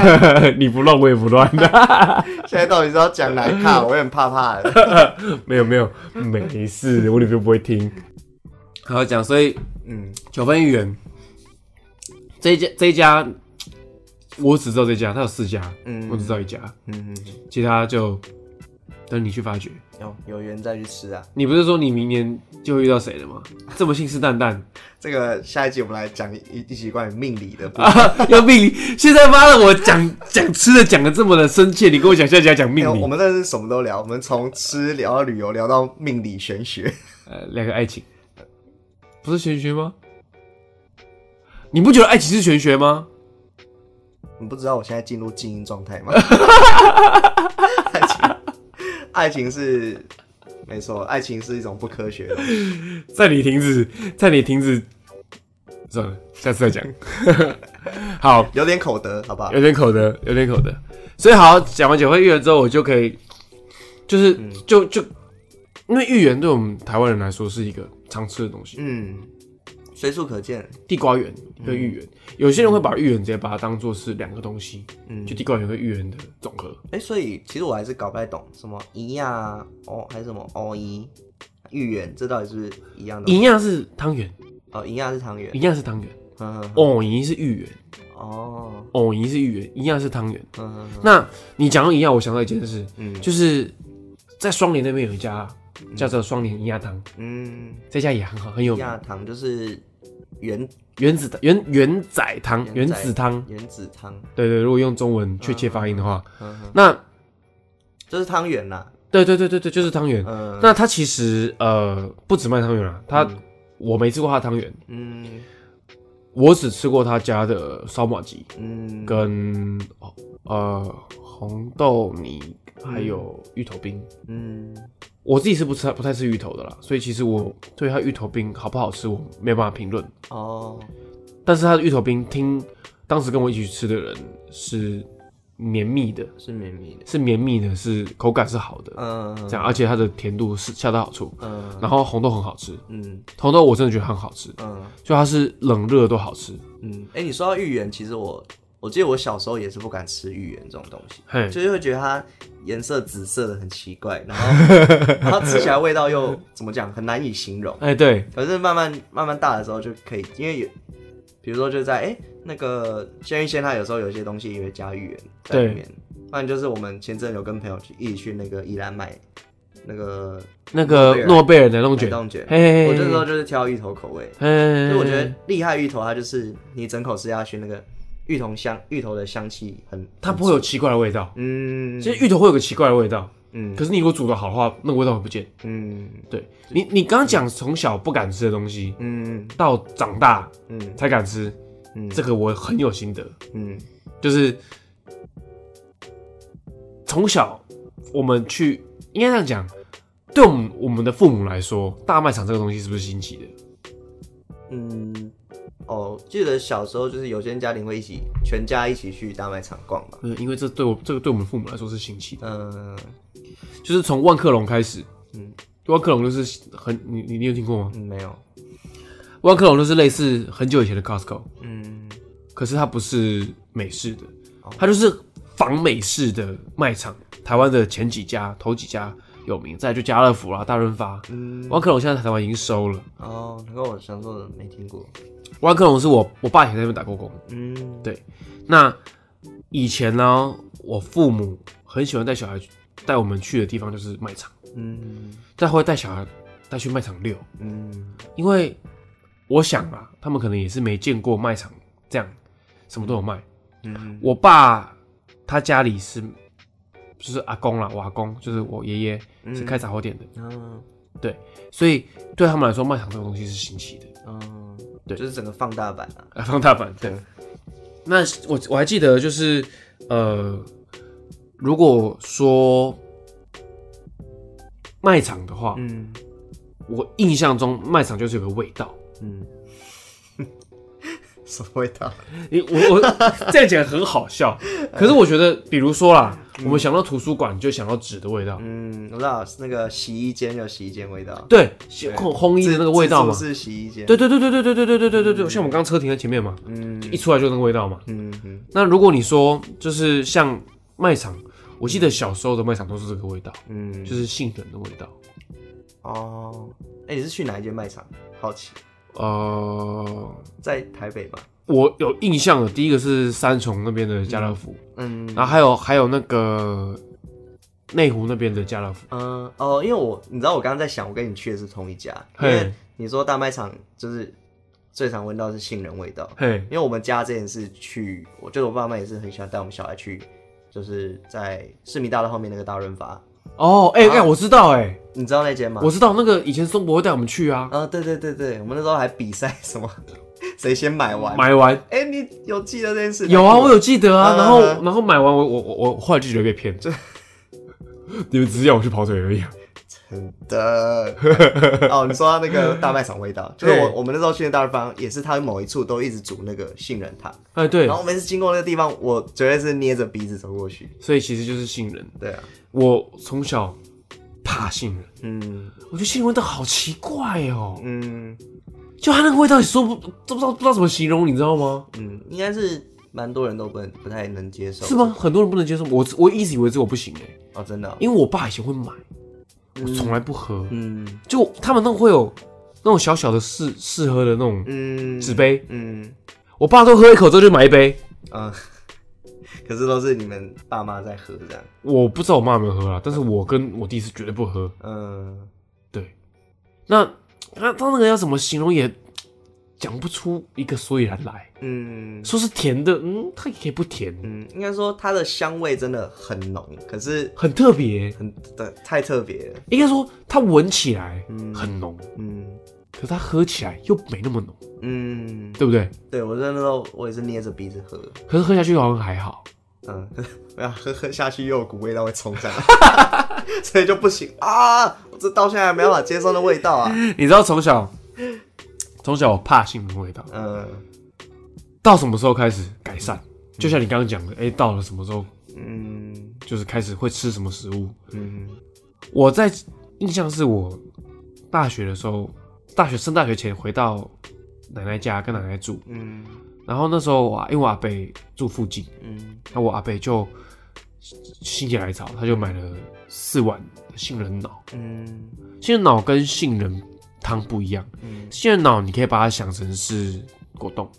你不乱，我也不乱的。现在到底是要讲哪一卡？我也很怕怕的。没有没有，没事，我女朋友不会听。好讲，所以嗯，九份芋圆这一家这一家，我只知道这家，它有四家，嗯，我只知道一家，嗯嗯，其他就等你去发掘。有有缘再去吃啊！你不是说你明年就会遇到谁了吗？这么信誓旦旦。这个下一集我们来讲一一集关于命理的部分。啊，要命理？现在妈的，我讲讲吃的讲的这么的深切，你跟我讲下集要讲命理？我们这是什么都聊，我们从吃聊到旅游，聊到命理玄学，呃，聊个爱情。不是玄学吗？你不觉得爱情是玄学吗？你不知道我现在进入静音状态吗？爱情，爱情是没错，爱情是一种不科学的。在你停止，在你停止，算了，下次再讲。好，有点口德，好不好？有点口德，有点口德。所以好，讲完九会预言之后，我就可以，就是、嗯、就就，因为芋圆对我们台湾人来说是一个常吃的东西。嗯。随处可见，地瓜圆跟芋圆，有些人会把芋圆直接把它当做是两个东西，嗯，就地瓜圆跟芋圆的总和。哎、欸，所以其实我还是搞不太懂，什么一样哦，还是什么哦一芋圆，这到底是不是一样的？一样是汤圆哦，一样是汤圆，一样是汤圆。哦一是芋圆哦，哦一是芋圆，一样是汤圆。嗯，那你讲到一样，我想到一件事，嗯，就是在双连那边有一家叫做双连一样汤，嗯，这家也很好，很有名。一样汤就是。原原子原原仔汤原子汤。原子汤，对对，如果用中文确切发音的话，那这是汤圆啦。对对对对对，就是汤圆。那它其实呃不止卖汤圆啦，它我没吃过它汤圆，嗯，我只吃过他家的烧马鸡，嗯，跟呃红豆泥还有芋头冰，嗯。我自己是不吃不太吃芋头的啦，所以其实我对它芋头冰好不好吃，我没有办法评论哦。但是它的芋头冰，听当时跟我一起去吃的人是绵密的，是绵密的，是绵密的，是口感是好的，嗯，这样，而且它的甜度是恰到好处，嗯，然后红豆很好吃，嗯，红豆我真的觉得很好吃，嗯，就它是冷热都好吃，嗯，哎、欸，你说到芋圆，其实我。我记得我小时候也是不敢吃芋圆这种东西，嘿。就是会觉得它颜色紫色的很奇怪，然后 然后吃起来味道又怎么讲，很难以形容。哎，对。可是慢慢慢慢大的时候就可以，因为有，比如说就在哎、欸、那个鲜芋仙，它有时候有些东西也会加芋圆在里面。不然就是我们前阵有跟朋友去一起去那个宜兰买那个那个诺贝尔的那种卷，冻卷。嘿嘿嘿我这时候就是挑芋头口味，所以我觉得厉害芋头它就是你整口吃下去那个。芋头香，芋头的香气很，它不会有奇怪的味道。嗯，其实芋头会有个奇怪的味道。嗯，可是你如果煮的好的话，那个味道会不见。嗯，对你，你刚刚讲从小不敢吃的东西，嗯，到长大，嗯，才敢吃，嗯，这个我很有心得。嗯，就是从小我们去，应该这样讲，对我们我们的父母来说，大卖场这个东西是不是新奇的？嗯。哦，记得小时候就是有些家庭会一起全家一起去大卖场逛嘛。嗯，因为这对我这个对我们父母来说是新奇的。嗯，就是从万客隆开始。嗯，万客隆就是很你你你有听过吗？嗯，没有。万客隆就是类似很久以前的 Costco。嗯，可是它不是美式的，它就是仿美式的卖场。台湾的前几家头几家有名，再就家乐福啦、大润发。嗯，万客隆现在台湾已经收了。哦，跟我想说的没听过。万客隆是我我爸以前在那边打过工，嗯，对。那以前呢，我父母很喜欢带小孩带我们去的地方就是卖场，嗯，再会带小孩带去卖场遛，嗯，因为我想啊，他们可能也是没见过卖场这样，什么都有卖，嗯。我爸他家里是就是阿公啦，我阿公就是我爷爷是开杂货店的，嗯，对，所以对他们来说，卖场这个东西是新奇的，嗯。对，就是整个放大版啊，放大版。对，那我我还记得，就是呃，如果说卖场的话，嗯，我印象中卖场就是有个味道，嗯。什么味道？你我我这样讲很好笑，可是我觉得，比如说啦，我们想到图书馆就想到纸的味道。嗯，我知道那个洗衣间有洗衣间味道。对，烘烘衣的那个味道嘛。是洗衣间。对对对对对对对对对对对对，像我们刚车停在前面嘛，嗯，一出来就那个味道嘛。嗯嗯。那如果你说就是像卖场，我记得小时候的卖场都是这个味道，嗯，就是杏仁的味道。哦，哎，你是去哪一间卖场？好奇。呃，在台北吧。我有印象的，第一个是三重那边的家乐福，嗯，然后还有还有那个内湖那边的家乐福，嗯哦，因为我你知道我刚刚在想，我跟你去的是同一家，因为你说大卖场就是最常闻到的是杏仁味道，嘿，因为我们家之前是去，我觉得我爸妈也是很喜欢带我们小孩去，就是在市民大道后面那个大润发，哦，哎哎，我知道哎，你知道那间吗？我知道那个以前松博会带我们去啊。啊，对对对对，我们那时候还比赛什么，谁先买完？买完？哎，你有记得这件事？有啊，我有记得啊。然后然后买完，我我我我后来就觉得被骗，你们只是要我去跑腿而已。真的 哦，你说那个大卖场味道，就是我我们那时候去的大润发，也是他某一处都一直煮那个杏仁汤。哎，对。然后每次经过那个地方，我绝对是捏着鼻子走过去。所以其实就是杏仁。对啊，我从小怕杏仁。嗯，我觉得杏仁味道好奇怪哦。嗯，就它那个味道，你说不都不知道不知道怎么形容，你知道吗？嗯，应该是蛮多人都不不太能接受。是吗？很多人不能接受。我我一直以为这我不行哎。哦，真的。因为我爸以前会买。我从来不喝，嗯，就他们都会有那种小小的试试喝的那种纸杯，嗯，我爸都喝一口之后就买一杯，嗯，可是都是你们爸妈在喝这样，我不知道我妈有没有喝啊，但是我跟我弟是绝对不喝，嗯，对，那他他那个要怎么形容也。讲不出一个所以然来，嗯，说是甜的，嗯，它也可以不甜，嗯，应该说它的香味真的很浓，可是很特别，很对，太特别了。应该说它闻起来很浓，嗯，可是它喝起来又没那么浓，嗯，对不对？对，我那时候我也是捏着鼻子喝，可是喝下去好像还好，嗯，不要喝喝下去又有股味道会冲上来，所以就不行啊！我这到现在还没办法接受的味道啊！你知道从小。从小我怕杏仁味道，嗯，到什么时候开始改善？就像你刚刚讲的，哎、欸，到了什么时候，嗯，就是开始会吃什么食物，嗯，我在印象是我大学的时候，大学升大学前回到奶奶家跟奶奶住，嗯，然后那时候我因为我阿伯住附近，嗯，那我阿伯就心血来潮，他就买了四碗杏仁脑，嗯，杏仁脑跟杏仁。汤不一样，嗯，杏仁脑你可以把它想成是果冻，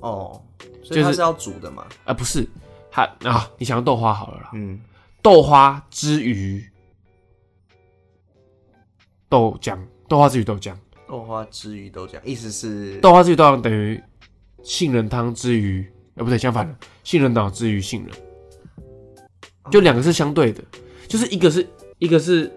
哦，所以它是要煮的嘛？啊，不是，它啊，你想要豆花好了啦，嗯，豆花之于豆浆，豆花之于豆浆，豆花之于豆浆，意思是豆花之于豆浆等于杏仁汤之于，呃，不对，相反的，杏仁脑之于杏仁，就两个是相对的，就是一个是一个是。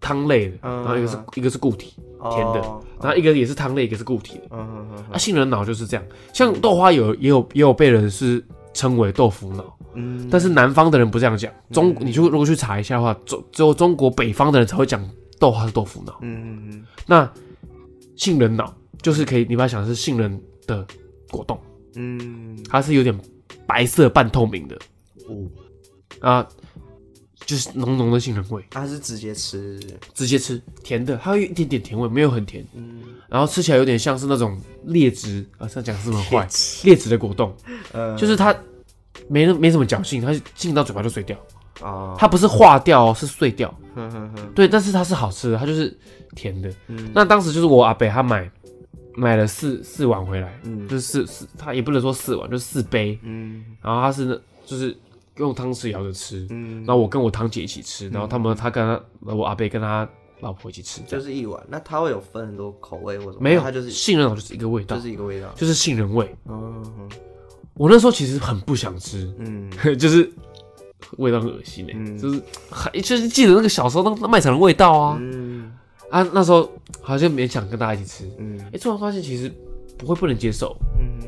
汤类的，然后一个是一个是固体甜的，然后一个也是汤类，一个是固体的。嗯嗯嗯。啊，杏仁脑就是这样，像豆花有也有也有被人是称为豆腐脑，嗯，但是南方的人不这样讲。中，你就如果去查一下的话，中只有中国北方的人才会讲豆花是豆腐脑。嗯嗯嗯。那杏仁脑就是可以，你把它想的是杏仁的果冻，嗯，它是有点白色半透明的，哦，啊。就是浓浓的杏仁味，它是直接吃，直接吃甜的，它有一点点甜味，没有很甜，嗯，然后吃起来有点像是那种劣质啊，这样讲是不是很坏？劣质？的果冻，呃，就是它没没什么嚼劲，它进到嘴巴就碎掉，啊，它不是化掉，是碎掉，呵呵呵，对，但是它是好吃的，它就是甜的，嗯，那当时就是我阿北他买买了四四碗回来，嗯，就是四四，他也不能说四碗，就是四杯，嗯，然后他是那就是。用汤匙舀着吃，嗯，然后我跟我堂姐一起吃，然后他们他跟他我阿伯跟他老婆一起吃，就是一碗。那他会有分很多口味或什么？没有，他就是杏仁脑就是一个味道，就是一个味道，就是杏仁味。嗯，我那时候其实很不想吃，嗯，就是味道很恶心哎，就是还就是记得那个小时候那个卖场的味道啊，嗯。啊，那时候好像勉强跟大家一起吃，嗯，哎，突然发现其实不会不能接受，嗯，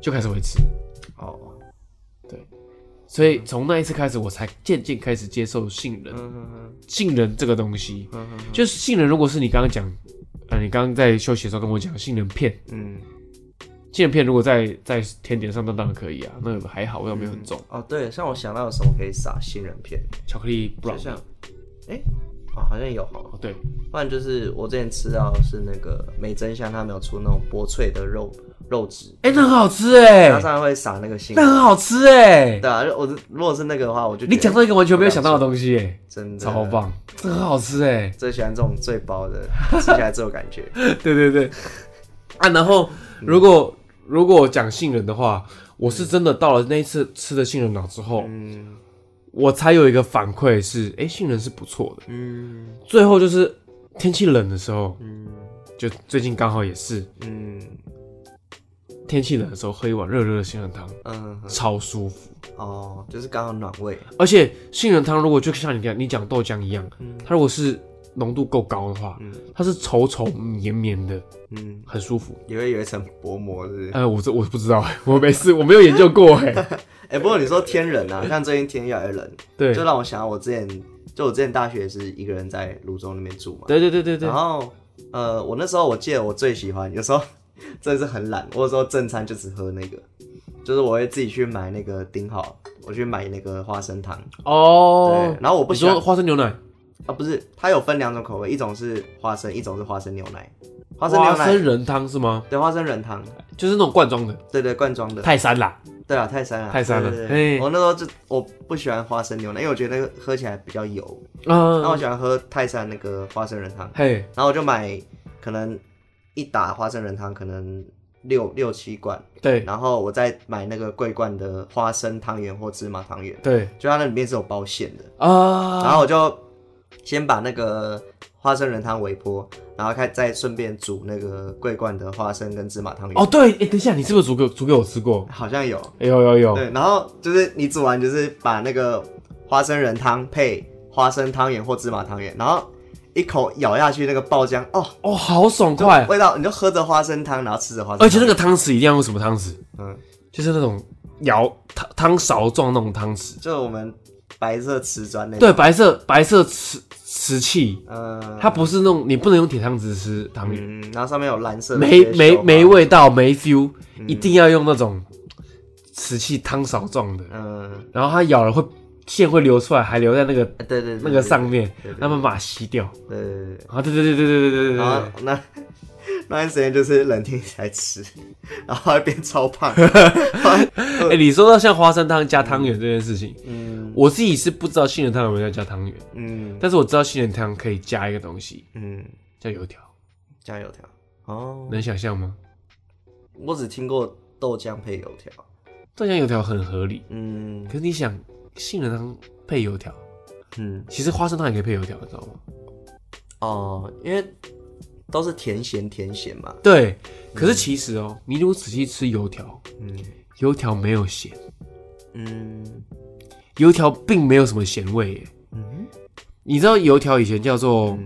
就开始会吃，哦。所以从那一次开始，我才渐渐开始接受杏仁。杏仁这个东西，就是杏仁。如果是你刚刚讲，呃，你刚刚在休息的时候跟我讲杏仁片，嗯，杏仁片如果在在甜点上，那当然可以啊，那个还好，味道没有很重。哦，对，像我想到有什么可以撒杏仁片，巧克力布朗哎，哦，好像有哈，对，不然就是我之前吃到是那个美珍香，他们有出那种薄脆的肉。肉质，哎，那很好吃哎，它上面会撒那个杏，那很好吃哎，对啊，我如果是那个的话，我就你讲到一个完全没有想到的东西哎，真的超棒，这很好吃哎，最喜欢这种最薄的，吃起来最有感觉，对对对，啊，然后如果如果我讲杏仁的话，我是真的到了那一次吃的杏仁脑之后，嗯，我才有一个反馈是，哎，杏仁是不错的，嗯，最后就是天气冷的时候，嗯，就最近刚好也是，嗯。天气冷的时候喝一碗热热的杏仁汤，嗯，超舒服。哦，就是刚好暖胃。而且杏仁汤如果就像你讲你讲豆浆一样，嗯，它如果是浓度够高的话，嗯，它是稠稠绵绵的，嗯，很舒服。也会有一层薄膜，是是？哎，我这我不知道，我没事，我没有研究过，哎。哎，不过你说天冷啊，像最近天越来越冷，对，就让我想到我之前，就我之前大学是一个人在泸州那边住嘛，对对对对对。然后，呃，我那时候我记得我最喜欢，有时候。真的是很懒，或者说正餐就只喝那个，就是我会自己去买那个顶好，我去买那个花生糖哦。对，然后我不喜欢花生牛奶啊，不是，它有分两种口味，一种是花生，一种是花生牛奶。花生牛奶花生仁汤是吗？对，花生仁汤就是那种罐装的。对对，罐装的。泰山啦。对啊，泰山啊，泰山了。对对对，我那时候就我不喜欢花生牛奶，因为我觉得那个喝起来比较油。嗯。然后我喜欢喝泰山那个花生仁汤。嘿。然后我就买可能。一打花生仁汤可能六六七罐，对，然后我再买那个桂冠的花生汤圆或芝麻汤圆，对，就它那里面是有包馅的啊，然后我就先把那个花生仁汤微波，然后开再顺便煮那个桂冠的花生跟芝麻汤圆。哦，对，哎，等一下，你是不是煮给煮给我吃过？好像有，有有有。对，然后就是你煮完就是把那个花生仁汤配花生汤圆或芝麻汤圆，然后。一口咬下去，那个爆浆哦哦，好爽快，味道你就喝着花生汤，然后吃着花生汤，而且那个汤匙一定要用什么汤匙？嗯，就是那种舀汤汤勺状那种汤匙，就是我们白色瓷砖那种。对，白色白色瓷瓷器，呃，它不是那种你不能用铁汤匙吃汤圆、嗯，然后上面有蓝色的，没没没味道，没 feel，、一定要用那种瓷器汤勺状的，嗯，然后它咬了会线会流出来，还留在那个对对那个上面，那么把它吸掉，对对对，啊对对对对对对对对，然后那。那段时间就是冷天才吃，然后还变超胖。哎，你说到像花生汤加汤圆这件事情，嗯，我自己是不知道杏仁汤有没有要加汤圆，嗯，但是我知道杏仁汤可以加一个东西，嗯，叫油条，加油条。哦，能想象吗？我只听过豆浆配油条，豆浆油条很合理，嗯，可是你想。杏仁汤配油条，嗯，其实花生汤也可以配油条，你知道吗？哦，因为都是甜咸甜咸嘛。对，可是其实哦，你如果仔细吃油条，嗯，油条没有咸，嗯，油条并没有什么咸味耶。嗯，你知道油条以前叫做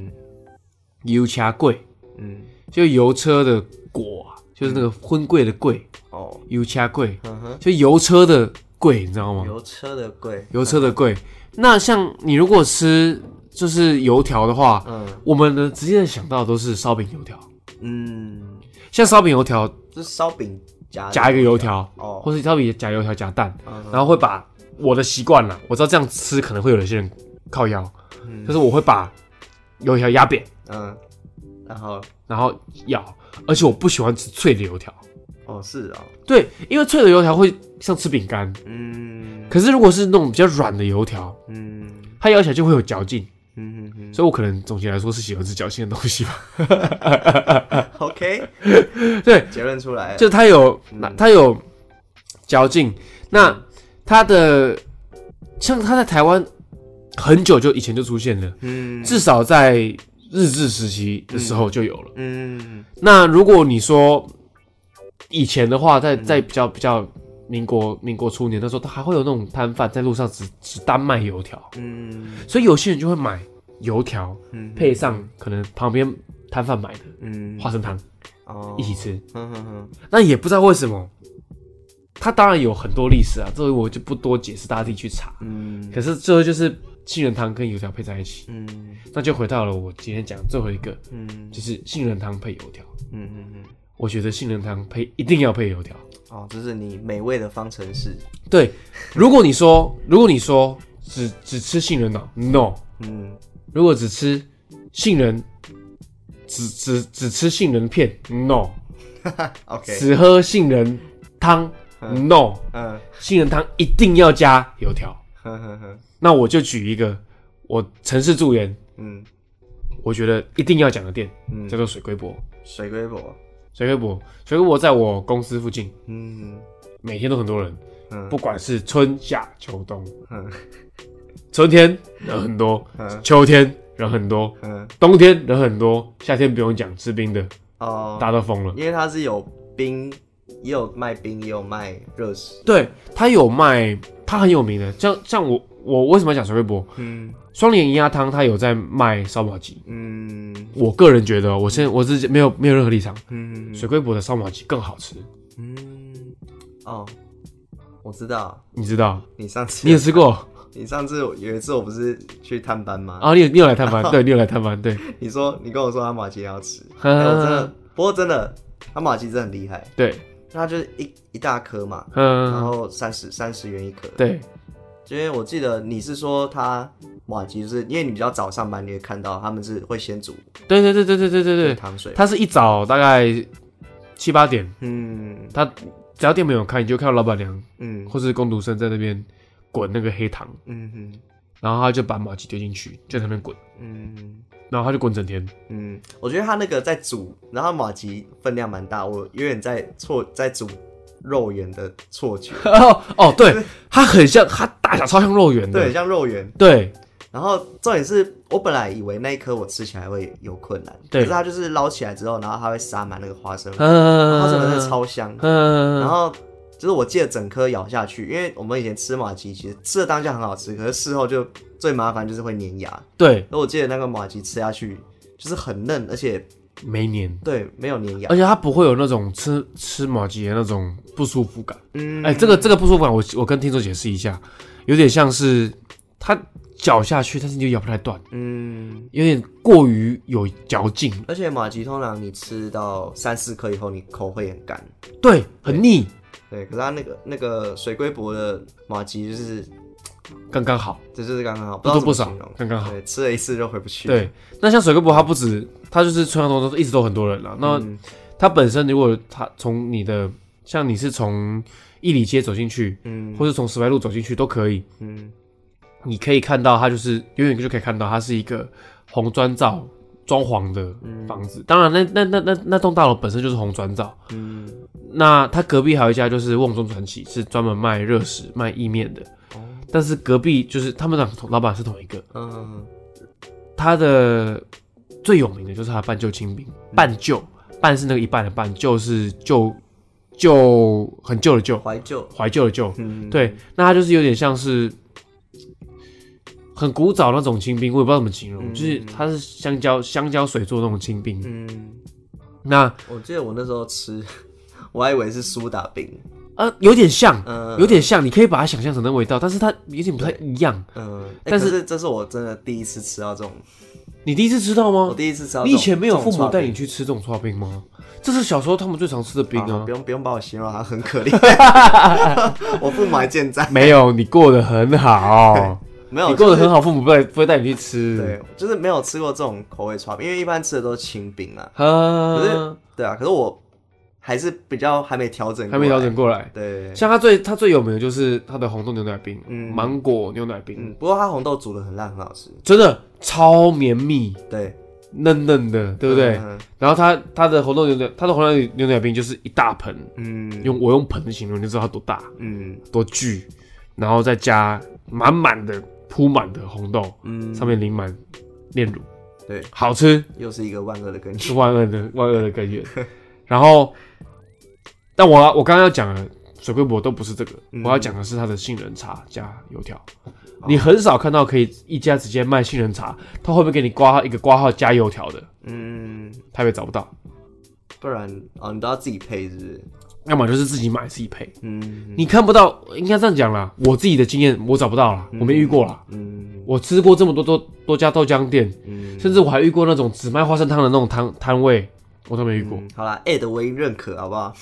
油掐贵，嗯，就油车的果，就是那个荤贵的贵哦，油车粿，就油车的。贵，你知道吗？油车的贵，油车的贵。那像你如果吃就是油条的话，嗯，我们呢直接想到的都是烧饼油条，嗯，像烧饼油条，就是烧饼夹夹一个油条，哦，或是烧饼夹油条夹蛋，然后会把我的习惯了，我知道这样吃可能会有些人靠腰，就是我会把油条压扁，嗯，然后？然后咬，而且我不喜欢吃脆的油条。哦，是哦，对，因为脆的油条会像吃饼干，嗯，可是如果是那种比较软的油条，嗯，它咬起来就会有嚼劲，嗯嗯嗯，所以我可能总结来说是喜欢吃嚼劲的东西吧。OK，对，结论出来了，就它有，它有嚼劲，那它的像它在台湾很久就以前就出现了，嗯，至少在日治时期的时候就有了，嗯，那如果你说。以前的话，在在比较比较民国民国初年的时候，他还会有那种摊贩在路上只只单卖油条，嗯，所以有些人就会买油条，嗯，配上可能旁边摊贩买的，嗯，花生汤，哦，一起吃，嗯哼哼，那也不知道为什么，他当然有很多历史啊，这个我就不多解释，大家自己去查，嗯，可是最后就是杏仁汤跟油条配在一起，嗯，那就回到了我今天讲最后一个，嗯，就是杏仁汤配油条，嗯嗯嗯。我觉得杏仁汤配一定要配油条哦，这是你美味的方程式。对，如果你说如果你说只只吃杏仁脑？No，嗯，如果只吃杏仁，只只只吃杏仁片？No，OK，只喝杏仁汤？No，嗯，杏仁汤一定要加油条。那我就举一个我城市助员，嗯，我觉得一定要讲的店，嗯，叫做水龟伯。水龟伯。水龟博，水龟博在我公司附近，嗯，每天都很多人，嗯，不管是春夏秋冬，嗯，春天人很多，嗯，秋天人很多，嗯，冬天人很多，夏天不用讲，吃冰的，哦，大家都疯了，因为它是有冰也有卖冰，也有卖热食。对，它有卖，它很有名的。像像我，我为什么要讲水龟伯？嗯，双连银鸭汤他有在卖烧麻糬。嗯，我个人觉得，我现在我自己没有没有任何立场。嗯，水龟博的烧麻糬更好吃。嗯，哦，我知道，你知道，你上次你有吃过？你上次有一次我不是去探班吗？啊，你有你有来探班？对，你有来探班？对，你说你跟我说他麻糬要吃，我真的，不过真的，他麻糬真的很厉害。对。那就是一一大颗嘛，嗯，然后三十三十元一颗，对。因为我记得你是说他马吉，就是因为你比较早上班，你会看到他们是会先煮，对对对对对对对对，糖水。他是一早大概七八点，嗯，他只要店没有开，你就看到老板娘，嗯，或是工读生在那边滚那个黑糖，嗯哼，然后他就把马吉丢进去，就在那边滚，嗯。然后他就滚整天。嗯，我觉得他那个在煮，然后马吉分量蛮大，我有点在错在煮肉圆的错觉。哦哦，对，它很像，它大小超像肉圆的，对，像肉圆。对。然后重点是我本来以为那一颗我吃起来会有困难，对。可是它就是捞起来之后，然后它会撒满那个花生嗯，花生真的超香。嗯。然后就是我记得整颗咬下去，因为我们以前吃马吉，其实吃的当下很好吃，可是事后就。最麻烦就是会粘牙，对。那我记得那个马吉吃下去就是很嫩，而且没粘，对，没有粘牙，而且它不会有那种吃吃马吉的那种不舒服感。嗯，哎、欸，这个这个不舒服感，我我跟听众解释一下，有点像是它嚼下去，但是你就咬不太断，嗯，有点过于有嚼劲。而且马吉通常你吃到三四颗以后，你口会很干，对，很腻。对，可是它那个那个水龟脖的马吉就是。刚刚好，这就是刚刚好，不多不少，刚刚好。对，吃了一次就回不去。对，那像水哥伯，他不止，他就是春阳东一直都很多人了。那他本身，如果他从你的，像你是从一里街走进去，嗯，或是从石牌路走进去都可以，嗯，你可以看到它就是远远就可以看到它是一个红砖造装潢的房子。当然，那那那那那栋大楼本身就是红砖造，嗯，那它隔壁还有一家就是瓮中传奇，是专门卖热食、卖意面的。但是隔壁就是他们俩老板是同一个，嗯，他的最有名的就是他半旧清兵，半旧半是那个一半的半，旧是旧旧很旧的旧，怀旧。怀旧的旧，嗯，对，那他就是有点像是很古早那种清兵，我也不知道怎么形容，嗯、就是它是香蕉香蕉水做那种清兵，嗯，那我记得我那时候吃，我还以为是苏打饼。呃，有点像，嗯，有点像，你可以把它想象成那味道，但是它有点不太一样，嗯。但是，是这是我真的第一次吃到这种，你第一次吃到吗？我第一次吃到。你以前没有父母带你去吃这种剉冰吗？这是小时候他们最常吃的冰啊。啊不用不用把我形容，他很可怜。我父母还健在。没有，你过得很好。没有，你过得很好，父母不会不会带你去吃。对，就是没有吃过这种口味因为一般吃的都是清冰啊。可是，对啊，可是我。还是比较还没调整，还没调整过来。对，像它最它最有名的就是它的红豆牛奶冰，嗯，芒果牛奶冰。嗯，不过它红豆煮的很烂，很好吃，真的超绵密，对，嫩嫩的，对不对？然后它它的红豆牛奶，它的红豆牛奶冰就是一大盆，嗯，用我用盆的形容，你就知道它多大，嗯，多巨，然后再加满满的铺满的红豆，嗯，上面淋满炼乳，对，好吃，又是一个万恶的根源，万恶的万恶的根源，然后。但我我刚刚要讲的水龟博都不是这个，嗯、我要讲的是它的杏仁茶加油条。嗯、你很少看到可以一家直接卖杏仁茶，他会不会给你挂号一个挂号加油条的？嗯，台北找不到，不然啊，你都要自己配，是不是？要么就是自己买自己配。嗯，你看不到，应该这样讲啦。我自己的经验，我找不到了，嗯、我没遇过了。嗯，我吃过这么多多多家豆浆店，嗯、甚至我还遇过那种只卖花生汤的那种摊摊位。我都没遇过。嗯、好啦，Ed 我已经认可，好不好？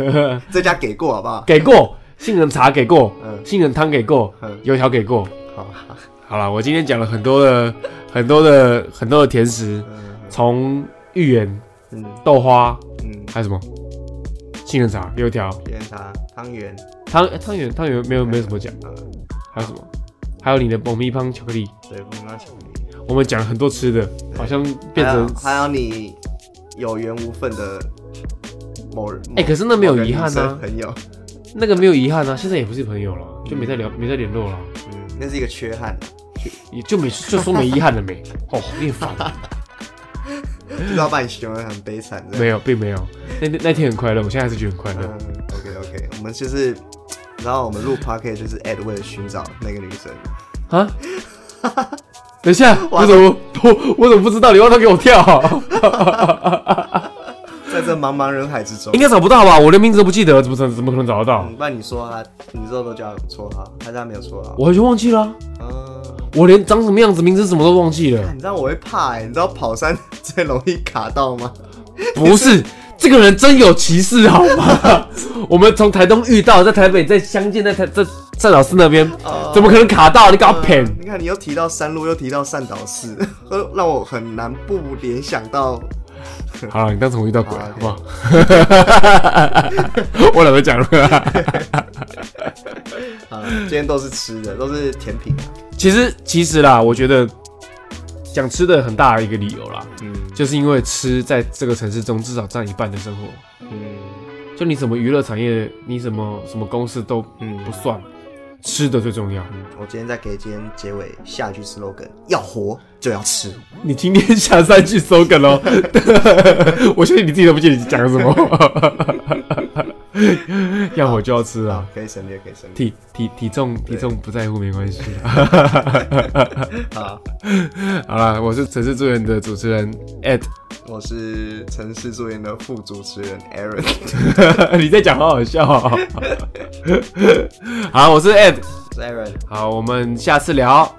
这家给过，好不好？给过，杏仁茶给过，嗯，杏仁汤给过，嗯，油条给过。好，好啦，我今天讲了很多的、很多的、很多的甜食，从芋圆、嗯，豆花，嗯，还有什么？杏仁茶、油条、杏仁茶、汤圆、汤汤圆、汤圆没有没有什么讲，嗯，还有什么？还有你的爆米棒巧克力，对，爆米棒巧克力。我们讲了很多吃的，好像变成还有你。有缘无分的某人，哎，可是那没有遗憾呢。朋友，那个没有遗憾呢，现在也不是朋友了，就没再聊，没再联络了。嗯，那是一个缺憾，也就没就说没遗憾了没。哦，好烦。知道把你形容的很悲惨。没有，并没有。那那天很快乐，我现在还是觉得很快乐。嗯，OK OK，我们就是，然后我们录 Podcast 就是 Ed 为了寻找那个女生啊。等一下，我怎么我我怎么不知道？你让他给我跳。在这茫茫人海之中，应该找不到吧？我连名字都不记得，怎么怎么可能找得到？不然你说啊，你之后都叫绰号，他家没有绰号，我就忘记了。嗯，我连长什么样子、名字什么都忘记了。你知道我会怕哎？你知道跑山最容易卡到吗？不是，这个人真有歧视好吗？我们从台东遇到，在台北，再相见，在台在善导寺那边，怎么可能卡到？你搞骗？你看，你又提到山路，又提到善导寺，让我很难不联想到。好了，你当成我遇到鬼了，好不好？我懒得讲了。好，今天都是吃的，都是甜品。其实，其实啦，我觉得讲吃的很大的一个理由啦，嗯，就是因为吃在这个城市中至少占一半的生活。嗯，就你什么娱乐产业，你什么什么公司都嗯不算。吃的最重要。嗯，我今天再给今天结尾下一句 slogan：要活就要吃。你今天下三句 slogan 哦，我相信你自己都不记得你讲什么。要我就要吃啊！可以省略，可以省略。体体体重体重不在乎没关系。好，好了，我是城市助演的主持人 Ed，我是城市助演的副主持人 Aaron。你在讲好好笑。好，我是 Ed，我是 Aaron。好，我们下次聊。